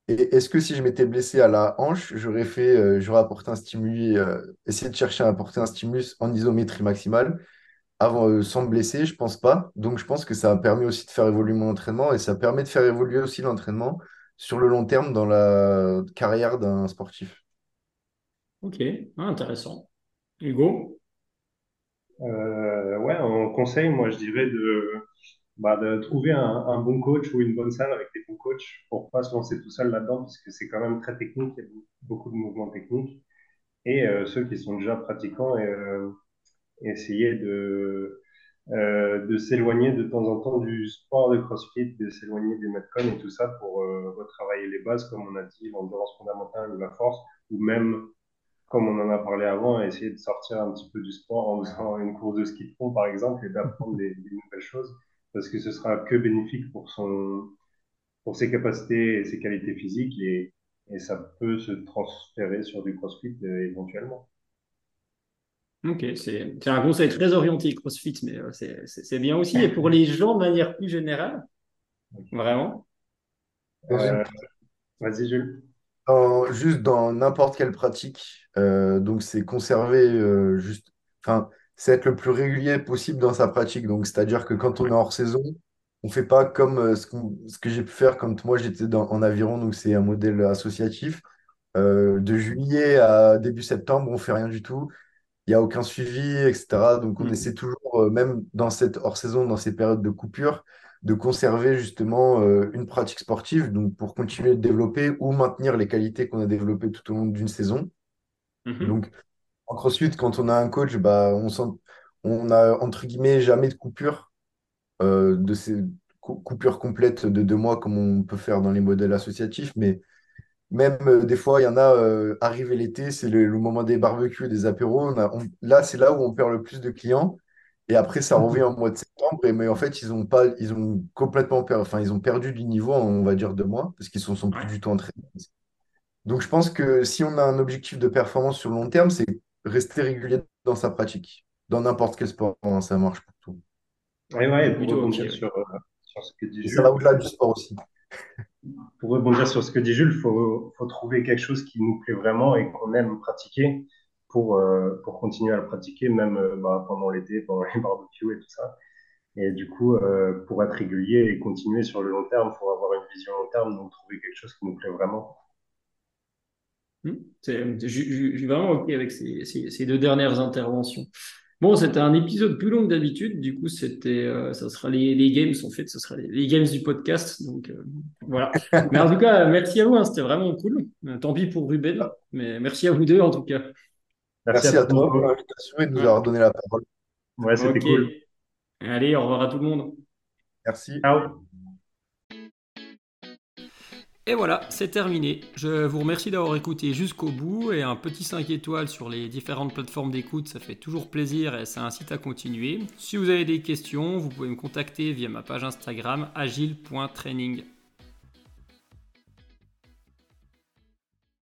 Et est-ce que si je m'étais blessé à la hanche, j'aurais fait, euh, j'aurais apporté un stimulus, euh, essayé de chercher à apporter un stimulus en isométrie maximale avant, euh, sans me blesser, je pense pas. Donc, je pense que ça a permis aussi de faire évoluer mon entraînement et ça permet de faire évoluer aussi l'entraînement sur le long terme dans la carrière d'un sportif. Ok, ah, intéressant. Hugo? Euh, Ouais, en conseil, moi, je dirais de, bah, de trouver un, bon coach ou une bonne salle avec des bons coachs pour pas se lancer tout seul là-dedans, parce que c'est quand même très technique, il y a beaucoup de mouvements techniques. Et euh, ceux qui sont déjà pratiquants et essayer de, euh, de s'éloigner de temps en temps du sport de CrossFit, de s'éloigner des metcon et tout ça pour euh, retravailler les bases, comme on a dit, l'endurance fondamentale ou la force, ou même, comme on en a parlé avant, essayer de sortir un petit peu du sport en faisant une course de ski de fond, par exemple, et d'apprendre des, nouvelles choses, parce que ce sera que bénéfique pour, son, pour ses capacités et ses qualités physiques, et, et ça peut se transférer sur du CrossFit euh, éventuellement. Ok, c'est un conseil très orienté CrossFit, mais euh, c'est bien aussi. Et pour les gens de manière plus générale, vraiment? Euh, vas-y, Jules. juste dans n'importe quelle pratique, euh, donc c'est conserver juste, enfin, c'est être le plus régulier possible dans sa pratique. Donc, c'est-à-dire que quand on est hors saison, on fait pas comme ce, ce que j'ai pu faire quand moi j'étais en aviron, donc c'est un modèle associatif. de juillet à début septembre, on fait rien du tout il n'y a aucun suivi, etc. Donc, on mm. essaie toujours, euh, même dans cette hors-saison, dans ces périodes de coupure, de conserver justement euh, une pratique sportive donc pour continuer de développer ou maintenir les qualités qu'on a développées tout au long d'une saison. Mm-hmm. Donc, en CrossFit, quand on a un coach, bah, on, sent, on a entre guillemets jamais de coupure, euh, de ces coupures complètes de deux mois comme on peut faire dans les modèles associatifs, mais même euh, des fois, il y en a, euh, arrivé l'été, c'est le, moment des barbecues et des apéros. là, c'est là où on perd le plus de clients. Et après, ça revient en mois de septembre. Et, mais en fait, ils ont pas, ils ont complètement perdu, enfin, ils ont perdu du niveau en, on va dire, deux mois, parce qu'ils ne sont, sont plus du tout entraînés. Donc, je pense que si on a un objectif de performance sur le long terme, c'est rester régulier dans sa pratique, dans n'importe quel sport. Hein, ça marche pour tout. Oui, ouais, plutôt sur, euh, sur, ce que dit Ça va au-delà du sport aussi pour rebondir sur ce que dit Jules, il faut, faut, trouver quelque chose qui nous plaît vraiment et qu'on aime pratiquer pour, euh, pour continuer à le pratiquer, même euh, bah, pendant l'été, pendant les barbecues et tout ça. Et du coup, euh, pour être régulier et continuer sur le long terme, il faut avoir une vision long terme, donc trouver quelque chose qui nous plaît vraiment. Hmm. Je suis vraiment OK avec ces, ces deux dernières interventions. Bon, c'était un épisode plus long que d'habitude. Du coup, c'était, euh, ça sera les, les, games en fait, ce sera les, games du podcast. Donc euh, voilà. Mais en tout cas, merci à vous. Hein, c'était vraiment cool. Euh, tant pis pour Ruben, mais merci à vous deux en tout cas. Merci, à, toi pour l'invitation et de nous avoir donné la parole. Ouais, c'était cool. Allez, au revoir à tout le monde. Merci. Ciao. Et voilà, c'est terminé. Je vous remercie d'avoir écouté jusqu'au bout et un petit 5 étoiles sur les différentes plateformes d'écoute, ça fait toujours plaisir et ça incite à continuer. Si vous avez des questions, vous pouvez me contacter via ma page Instagram agile.training.